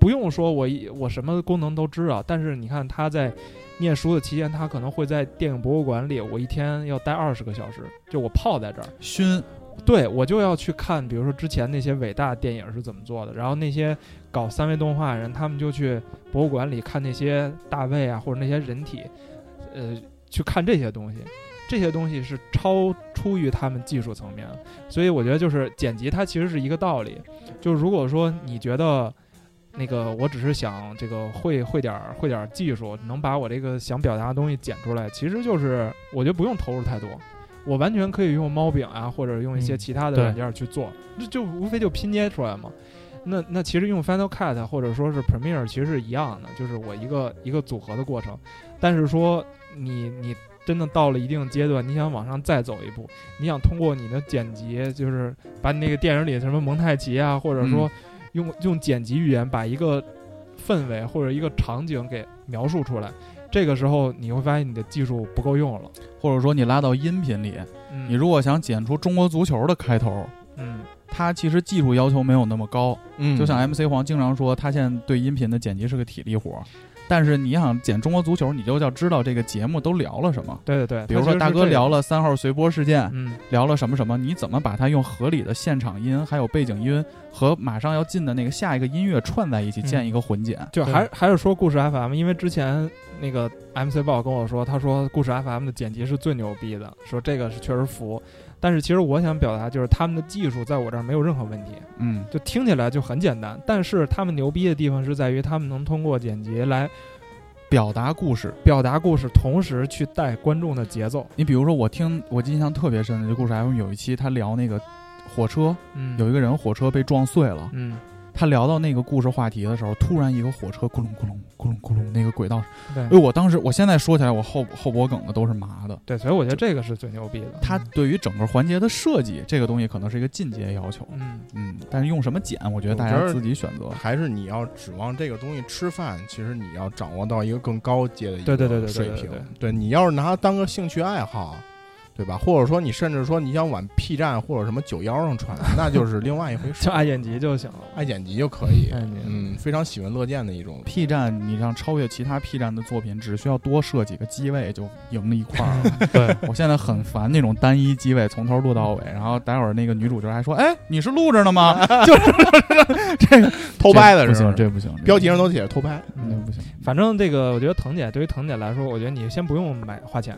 不用说我一我什么功能都知道，但是你看他在念书的期间，他可能会在电影博物馆里，我一天要待二十个小时，就我泡在这儿，熏，对我就要去看，比如说之前那些伟大电影是怎么做的，然后那些搞三维动画人，他们就去博物馆里看那些大卫啊，或者那些人体，呃，去看这些东西，这些东西是超出于他们技术层面的，所以我觉得就是剪辑它其实是一个道理，就是如果说你觉得。那个，我只是想这个会会点儿会点儿技术，能把我这个想表达的东西剪出来，其实就是我觉得不用投入太多，我完全可以用猫饼啊，或者用一些嗯其他的软件去做，这就无非就拼接出来嘛。那那其实用 Final Cut 或者说是 Premiere 其实是一样的，就是我一个一个组合的过程。但是说你你真的到了一定阶段，你想往上再走一步，你想通过你的剪辑，就是把你那个电影里什么蒙太奇啊，或者说用、用剪辑语言把一个氛围或者一个场景给描述出来。这个时候你会发现你的技术不够用了。或者说你拉到音频里，嗯，你如果想剪出中国足球的开头，嗯它其实技术要求没有那么高，嗯，就像 MC 黄经常说，他现在对音频的剪辑是个体力活儿。但是你想剪中国足球，你就要知道这个节目都聊了什么。对对对，比如说大哥聊了，三号随波事件，嗯聊了什么什么，你怎么把它用合理的现场音，还有背景音和马上要进的那个下一个音乐串在一起，嗯建一个混剪？就还还是说故事 FM，因为之前那个 MC 豹跟我说，他说故事 FM 的剪辑是最牛逼的，说这个是确实服。但是其实我想表达就是他们的技术在我这儿没有任何问题，嗯，就听起来就很简单。但是他们牛逼的地方是在于他们能通过剪辑来表达故事。表达故事，同时去带观众的节奏。你比如说，我听我印象特别深的，这故事 FM 有一期他聊那个火车，嗯，有一个人火车被撞碎了，嗯，他聊到那个故事话题的时候，突然一个火车咕隆咕隆咕隆咕隆那个轨道，对哎，我当时我现在说起来，我后后脖梗子都是麻的。对，所以我觉得这个是最牛逼的。他对于整个环节的设计，这个东西可能是一个进阶要求，嗯，嗯，但是用什么剪，我觉得大家自己选择。还是你要指望这个东西吃饭，其实你要掌握到一个更高阶的一个对对对对对水平对对。对你要是拿它当个兴趣爱好，对吧？或者说你甚至说你想往 P 站或者什么九幺上传，那就是另外一回事就。爱剪辑就行了。爱剪辑就可以，嗯，非常喜闻乐见的一种。P 站，你让超越其他 P 站的作品，只需要多设几个机位就赢了一块儿了。对，我现在很烦那种单一机位从头录到尾，然后待会儿那个女主角还说：“哎，你是录着呢吗？” 就是 这个 偷拍的不时候行，，这不行，标题上都写着偷拍。那不行。反正这个，我觉得腾姐对于腾姐来说，我觉得你先不用买花钱，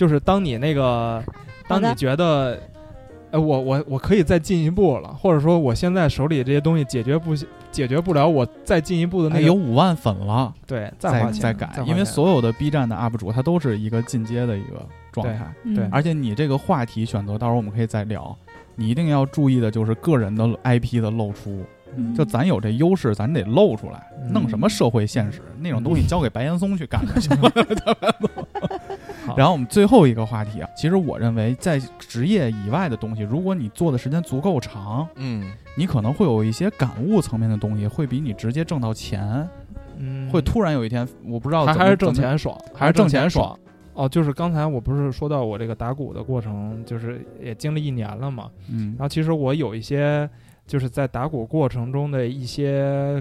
就是当你那个，当你觉得，哎，我我我可以再进一步了，或者说我现在手里这些东西解决不解决不了，我再进一步的那哎，有五万粉了，对，再花钱再改因为所有的 B 站的 UP 主他都是一个进阶的一个状态，嗯。对。而且你这个话题选择，到时候我们可以再聊。你一定要注意的就是个人的 IP 的露出，嗯就咱有这优势，咱得露出来，嗯弄什么社会现实那种东西交给白岩松去干就行了。好 然后我们最后一个话题啊，其实我认为在职业以外的东西，如果你做的时间足够长，嗯，你可能会有一些感悟层面的东西，会比你直接挣到钱，嗯，会突然有一天，我不知道还还是挣钱爽，还是挣钱钱爽。哦，就是刚才我不是说到我这个打鼓的过程，就是也经历一年了嘛。嗯然后其实我有一些就是在打鼓过程中的一些，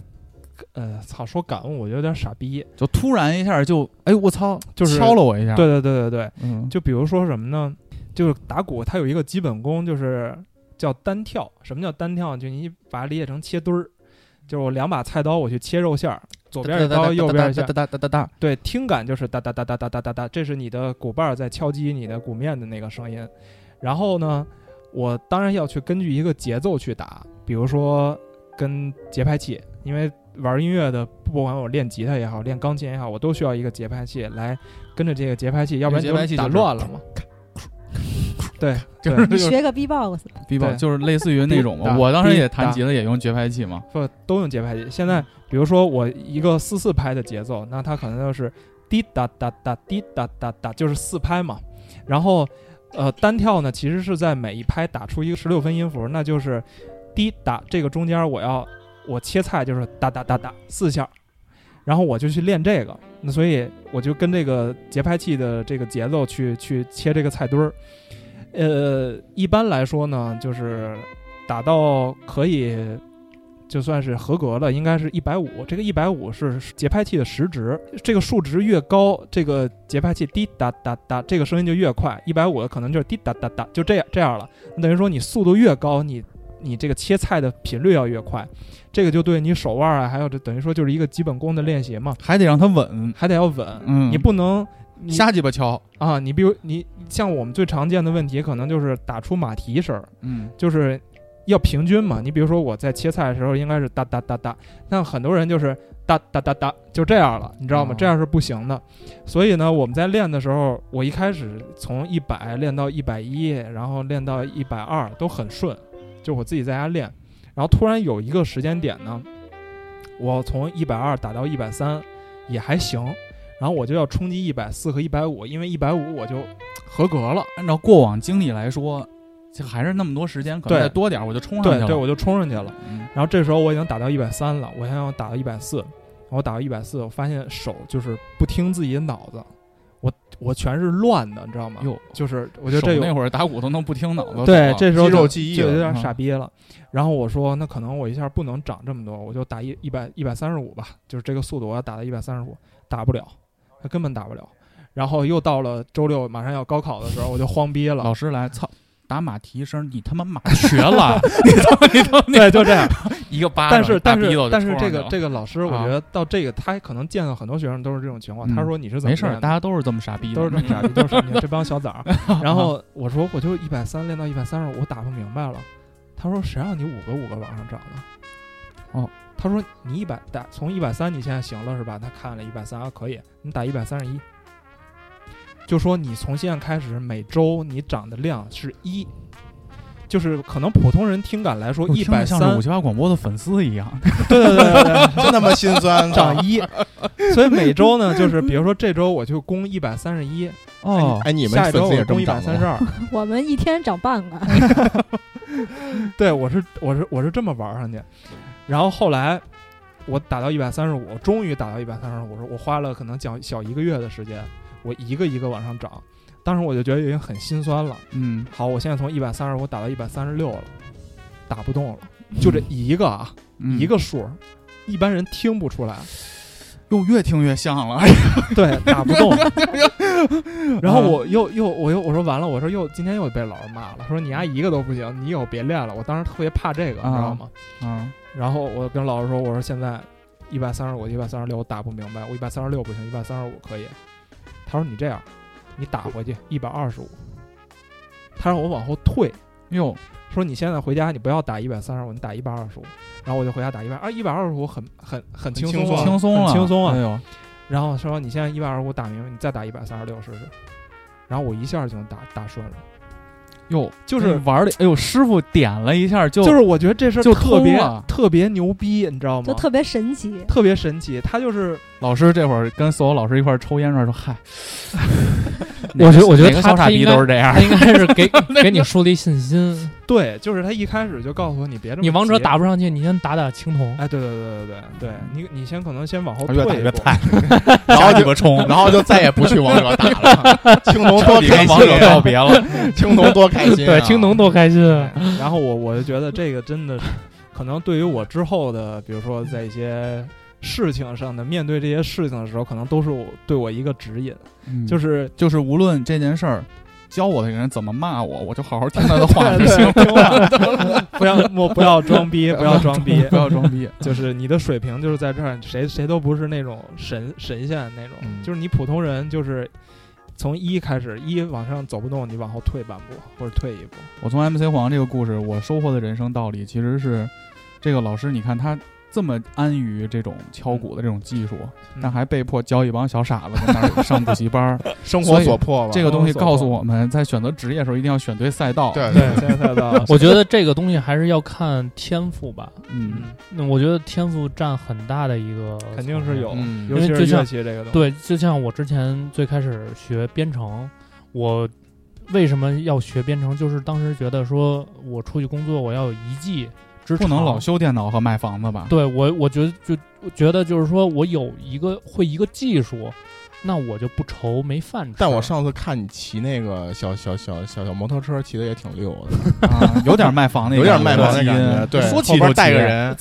呃，操，说感悟，我觉得有点傻逼。就突然一下就，哎，我操，就是敲了我一下。对，对对对对，嗯，就比如说什么呢？就是打鼓它有一个基本功，就是叫单跳。什么叫单跳？就你把它理解成切墩儿，就是我两把菜刀我去切肉馅儿，左边一刀，右边一下哒。哒哒哒哒，对，听感就是哒哒哒哒哒哒哒哒，这是你的鼓棒儿在敲击你的鼓面的那个声音。然后呢，我当然要去根据一个节奏去打，比如说跟节拍器，因为玩音乐的，不管我练吉他也好，练钢琴也好，我都需要一个节拍器来跟着这个节拍器，要不然节拍器就是乱了嘛。对，就是你学个 B-box，B-box 就是类似于那种嘛。我当时也弹吉他，也用节拍器嘛。不都用节拍器。现在比如说我一个四四拍的节奏，那它可能就是滴答答答滴答答答，就是四拍嘛。然后呃单跳呢，其实是在每一拍打出一个十六分音符，那就是滴答这个中间我要我切菜就是哒哒哒哒四下。然后我就去练这个，那所以我就跟这个节拍器的这个节奏去去切这个菜墩儿。呃，一般来说呢，就是打到可以就算是合格了，应该是一百五。这个一百五是节拍器的时值，这个数值越高，这个节拍器滴答答答，这个声音就越快。一百五的可能就是滴答答答，就这样这样了。等于说你速度越高，你你这个切菜的频率要越快，这个就对你手腕啊，还有这等于说就是一个基本功的练习嘛，还得让它稳，还得要稳。嗯你不能你瞎鸡巴敲，啊，你比如你像我们最常见的问题，可能就是打出马蹄声儿，嗯，就是要平均嘛。你比如说我在切菜的时候应该是哒哒哒哒，但很多人就是哒哒哒哒就这样了，你知道吗哦？这样是不行的。所以呢，我们在练的时候，我一开始从一百练到一百一，然后练到一百二都很顺，就我自己在家练。然后突然有一个时间点呢，我从一百二打到一百三也还行。然后我就要冲击一百四和一百五，因为一百五我就合格了。按照过往经历来说，就还是那么多时间，可能再多点儿我就冲上去了。对对，我就冲上去了。嗯然后这时候我已经打到一百三了，我想要打到一百四，我打到一百四，我发现手就是不听自己的脑子，我我全是乱的，你知道吗？哟，就是我觉得这那会儿打鼓都能不听脑子。对，这时候肌肉就记忆就有点嗯傻逼了。然后我说，那可能我一下不能长这么多，我就打一一百一百三十五吧，就是这个速度我要打到一百三十五，打不了，他根本打不了。然后又到了周六马上要高考的时候，我就慌逼了老。师来，操，打马蹄声，你他妈马瘸了，你他妈你他妈对，就这样。一个巴掌，但是但是但是这个这个老师，我啊觉得到这个他可能见到很多学生都是这种情况。嗯他说你是怎么没事儿，大家都是这么傻逼，都是这么傻逼，都是傻逼，这帮小崽儿。然后我说我就一百三练到一百三十五，我打不明白了。他说谁让你五个五个往上涨的？哦，他说你一百打从一百三你现在行了是吧？他看了一百三啊，可以，你打一百三十一。就说你从现在开始每周你涨的量是一，就是可能普通人听感来说一百三着像是五，七八广播的粉丝一样。对对对对对，真他妈心酸，涨一。所以每周呢，就是比如说这周我就攻一百三十一，哦，哎，你们下一粉丝也周我攻一？百三十二。我们一天涨半个，对我是我是我是这么玩上去，然后后来我打到一百三十五，终于打到一百三十五，我说我花了可能讲小一个月的时间，我一个一个往上涨。当时我就觉得已经很心酸了。嗯，好，我现在从一百三十五打到一百三十六了，打不动了，就这一个啊，嗯一个数，一般人听不出来。又，越听越像了。对，打不动。然后啊我又又我又我说完了，我说又今天又被老师骂了，说你丫一个都不行，你以后别练了。我当时特别怕这个，你知道吗？啊，然后我跟老师说，我说现在一百三十五、一百三十六我打不明白，我一百三十六不行，一百三十五可以。他说你这样，你打回去一百二十五。他让我往后退，哟，说你现在回家你不要打一百三十五，你打一百二十五。然后我就回家打一百啊，一百二十五很很很轻松啊，轻松了，很轻松啊。哎呦，然后说你现在一百二十五打明白，你再打一百三十六试试。然后我一下就能打打顺了，哟，就是哎玩的，哎呦，师傅点了一下就就是我觉得这事儿就特别特别牛逼，你知道吗？就特别神奇。特别神奇，他就是老师这会儿跟所有老师一块儿抽烟时候说：“嗨，我觉得我觉得哪个小傻逼他他应该都是这样他。应该是给 给你树立信心。对，就是他一开始就告诉我你别这么你王者打不上去，你先打打青铜。哎，对对对对对对，你你先可能先往后退越打一步，越菜，然后然后就鸡巴冲，然后就再也不去王者打了。青铜多开心跟王者告啊，别了。青铜多开心啊！对，青铜多开心啊！然后我我就觉得这个真的是，可能对于我之后的，比如说在一些事情上的面对这些事情的时候，可能都是我对我一个指引，就是是就是，无论这件事儿教我的人怎么骂我，我就好好听他的话就行，了，不要我不要装逼，不要装逼，不要装逼。就是你的水平就是在这儿，谁谁都不是那种神神仙那种，嗯就是你普通人就是。从一开始，一往上走不动，你往后退半步或者退一步。我从 MC 黄这个故事，我收获的人生道理其实是，这个老师，你看他这么安于这种敲鼓的这种技术，嗯但还被迫教一帮小傻子在那儿上补习班儿。生活所迫吧。这个东西告诉我们在选择职业的时候一定要选对赛道。对赛道，我觉得这个东西还是要看天赋吧。嗯，那我觉得天赋占很大的一个，肯定是有，嗯尤其是因为就像乐器这个东西。对，就像我之前最开始学编程，我为什么要学编程？就是当时觉得说我出去工作，我要有一技不能老修电脑和卖房子吧？对我，我觉得就我觉得就是说我有一个会一个技术，那我就不愁没饭吃。但我上次看你骑那个小小小小小摩托车，骑的也挺溜的，啊，有点卖房那有点卖房房的感觉。对，说起就骑带个人，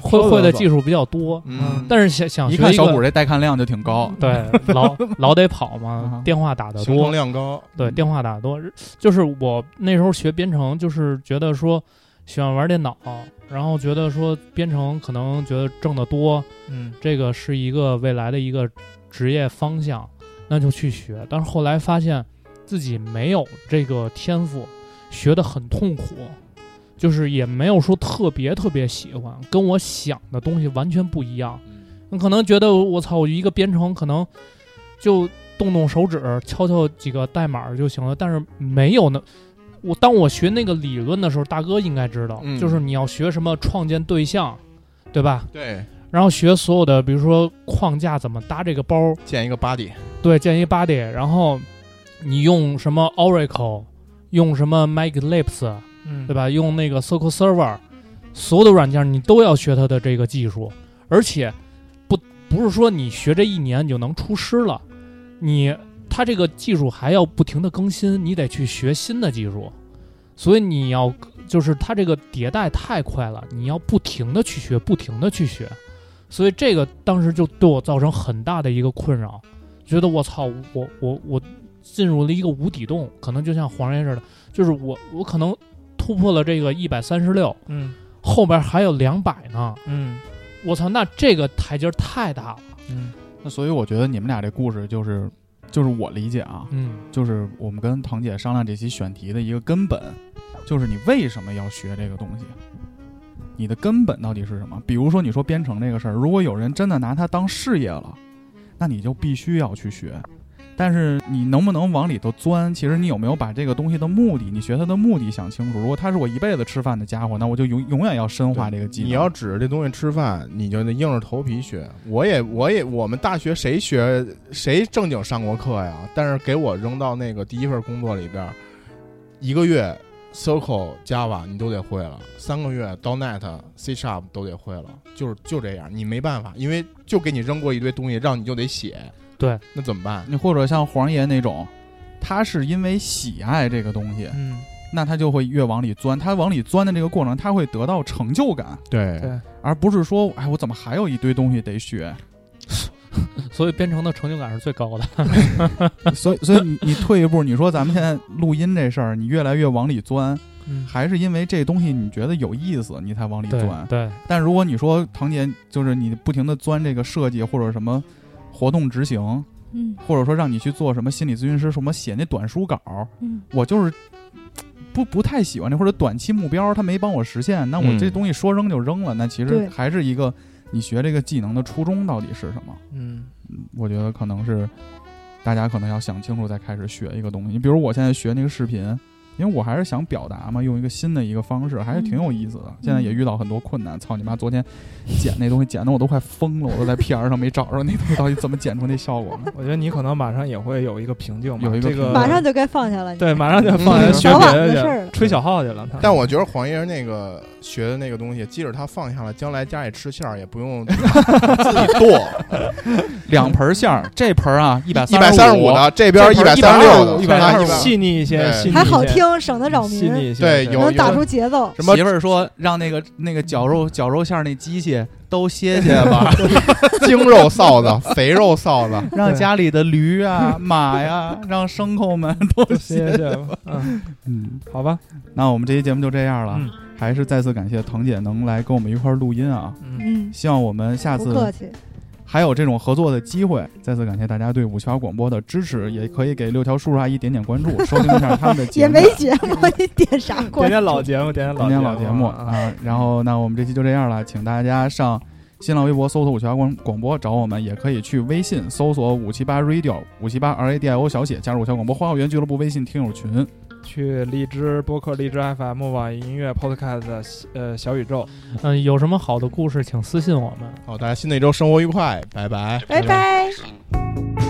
会会的技术比较多，嗯，但是想想一小谷这带看量就挺高。对老老得跑嘛啊，电话打得行程多，量高。对，电话打得多，就是我那时候学编程，就是觉得说喜欢玩电脑，然后觉得说编程可能觉得挣得多，嗯，这个是一个未来的一个职业方向，那就去学。但是后来发现自己没有这个天赋，学得很痛苦，就是也没有说特别特别喜欢，跟我想的东西完全不一样。你可能觉得我操，我一个编程可能就动动手指敲敲几个代码就行了，但是没有那。我当我学那个理论的时候，大哥应该知道，嗯就是你要学什么创建对象，对吧？对，然后学所有的，比如说框架怎么搭这个包，建一个 body，对，建一个 body，然后你用什么 Oracle，用什么 MagLips，嗯，对？吧？用那个 SQL Server，所有的软件你都要学它的这个技术，而且不不是说你学这一年你就能出师了，你它这个技术还要不停的更新，你得去学新的技术，所以你要就是它这个迭代太快了，你要不停的去学，不停的去学，所以这个当时就对我造成很大的一个困扰，觉得我操，我我我进入了一个无底洞，可能就像黄爷似的，就是我我可能突破了这个一百三十六，嗯。后边还有两百呢，嗯。我操，那这个台阶太大了，嗯。那所以我觉得你们俩这故事就是，就是我理解啊，嗯就是我们跟唐姐商量这期选题的一个根本，就是你为什么要学这个东西？你的根本到底是什么？比如说你说编程这个事儿，如果有人真的拿它当事业了，那你就必须要去学。但是你能不能往里头钻？其实你有没有把这个东西的目的，你学它的目的想清楚？如果它是我一辈子吃饭的家伙，那我就永永远要深化这个技能。你要指着这东西吃饭，你就得硬着头皮学。我也，我也，我们大学谁学谁正经上过课呀？但是给我扔到那个第一份工作里边，一个月 Circle Java 你都得会了，三个月 DONET C Sharp 都得会了，就是就这样，你没办法，因为就给你扔过一堆东西，让你就得写。对，那怎么办？你或者像黄爷那种，他是因为喜爱这个东西，嗯，那他就会越往里钻。他往里钻的这个过程，他会得到成就感，对对而不是说，哎，我怎么还有一堆东西得学？所以编程的成就感是最高的。所以，所以你你退一步，你说咱们现在录音这事儿，你越来越往里钻，嗯还是因为这东西你觉得有意思，你才往里对钻。对，但如果你说唐姐就是你不停的钻这个设计或者什么活动执行，嗯。或者说让你去做什么心理咨询师，什么写那短书稿，嗯。我就是 不不太喜欢这，或者短期目标他没帮我实现，那我嗯。这东西说扔就扔了，那其实还是一个你学这个技能的初衷到底是什么？嗯。嗯，我觉得可能是大家可能要想清楚再开始学一个东西。你比如我现在学那个视频，因为我还是想表达嘛，用一个新的一个方式，还是挺有意思的。现在也遇到很多困难，操你妈！昨天剪那东西剪的我都快疯了，我都在 P R 上没找着那东西到底怎么剪出那效果呢？我觉得你可能马上也会有一个瓶颈有一个马上就该放下了。你对，马上就 放下嗯学别的去了吹小号去了。他但我觉得黄爷儿那个学的那个东西，即使他放下了，将来家里吃馅儿也不用自己 剁，两盆馅儿，这盆儿啊一百一百三十五的，这边一百三十六的，125一百啊一百细腻一些，对细腻一些还好，听，省得扰民。对有能打出节奏。什么媳妇儿说让那个那个绞肉绞肉馅儿那机器都歇歇吧，精肉臊子、肥肉臊子，让家里的驴啊、马呀，让牲口们都歇谢谢吧。嗯，嗯，好吧。那我们这期节目就这样了，嗯还是再次感谢腾姐能来跟我们一块儿录音啊！嗯，嗯，希望我们下次不客气。还有这种合作的机会。再次感谢大家对五七八广播的支持，也可以给六条叔叔阿姨点点关注，收听一下他们的节目。也没节目，你点啥点关？点老节目，点点老节目啊。啊！然后那我们这期就这样了，请大家上新浪微博搜索五七八广广播找我们，也可以去微信搜索五七八 radio 五七八 R A D I O 小写，加入五七八广播花园俱乐部微信听友群。去荔枝播客、荔枝 FM、网易音乐 Podcast、呃小宇宙。嗯，有什么好的故事，请私信我们。好，大家新的一周生活愉快，拜拜。拜拜。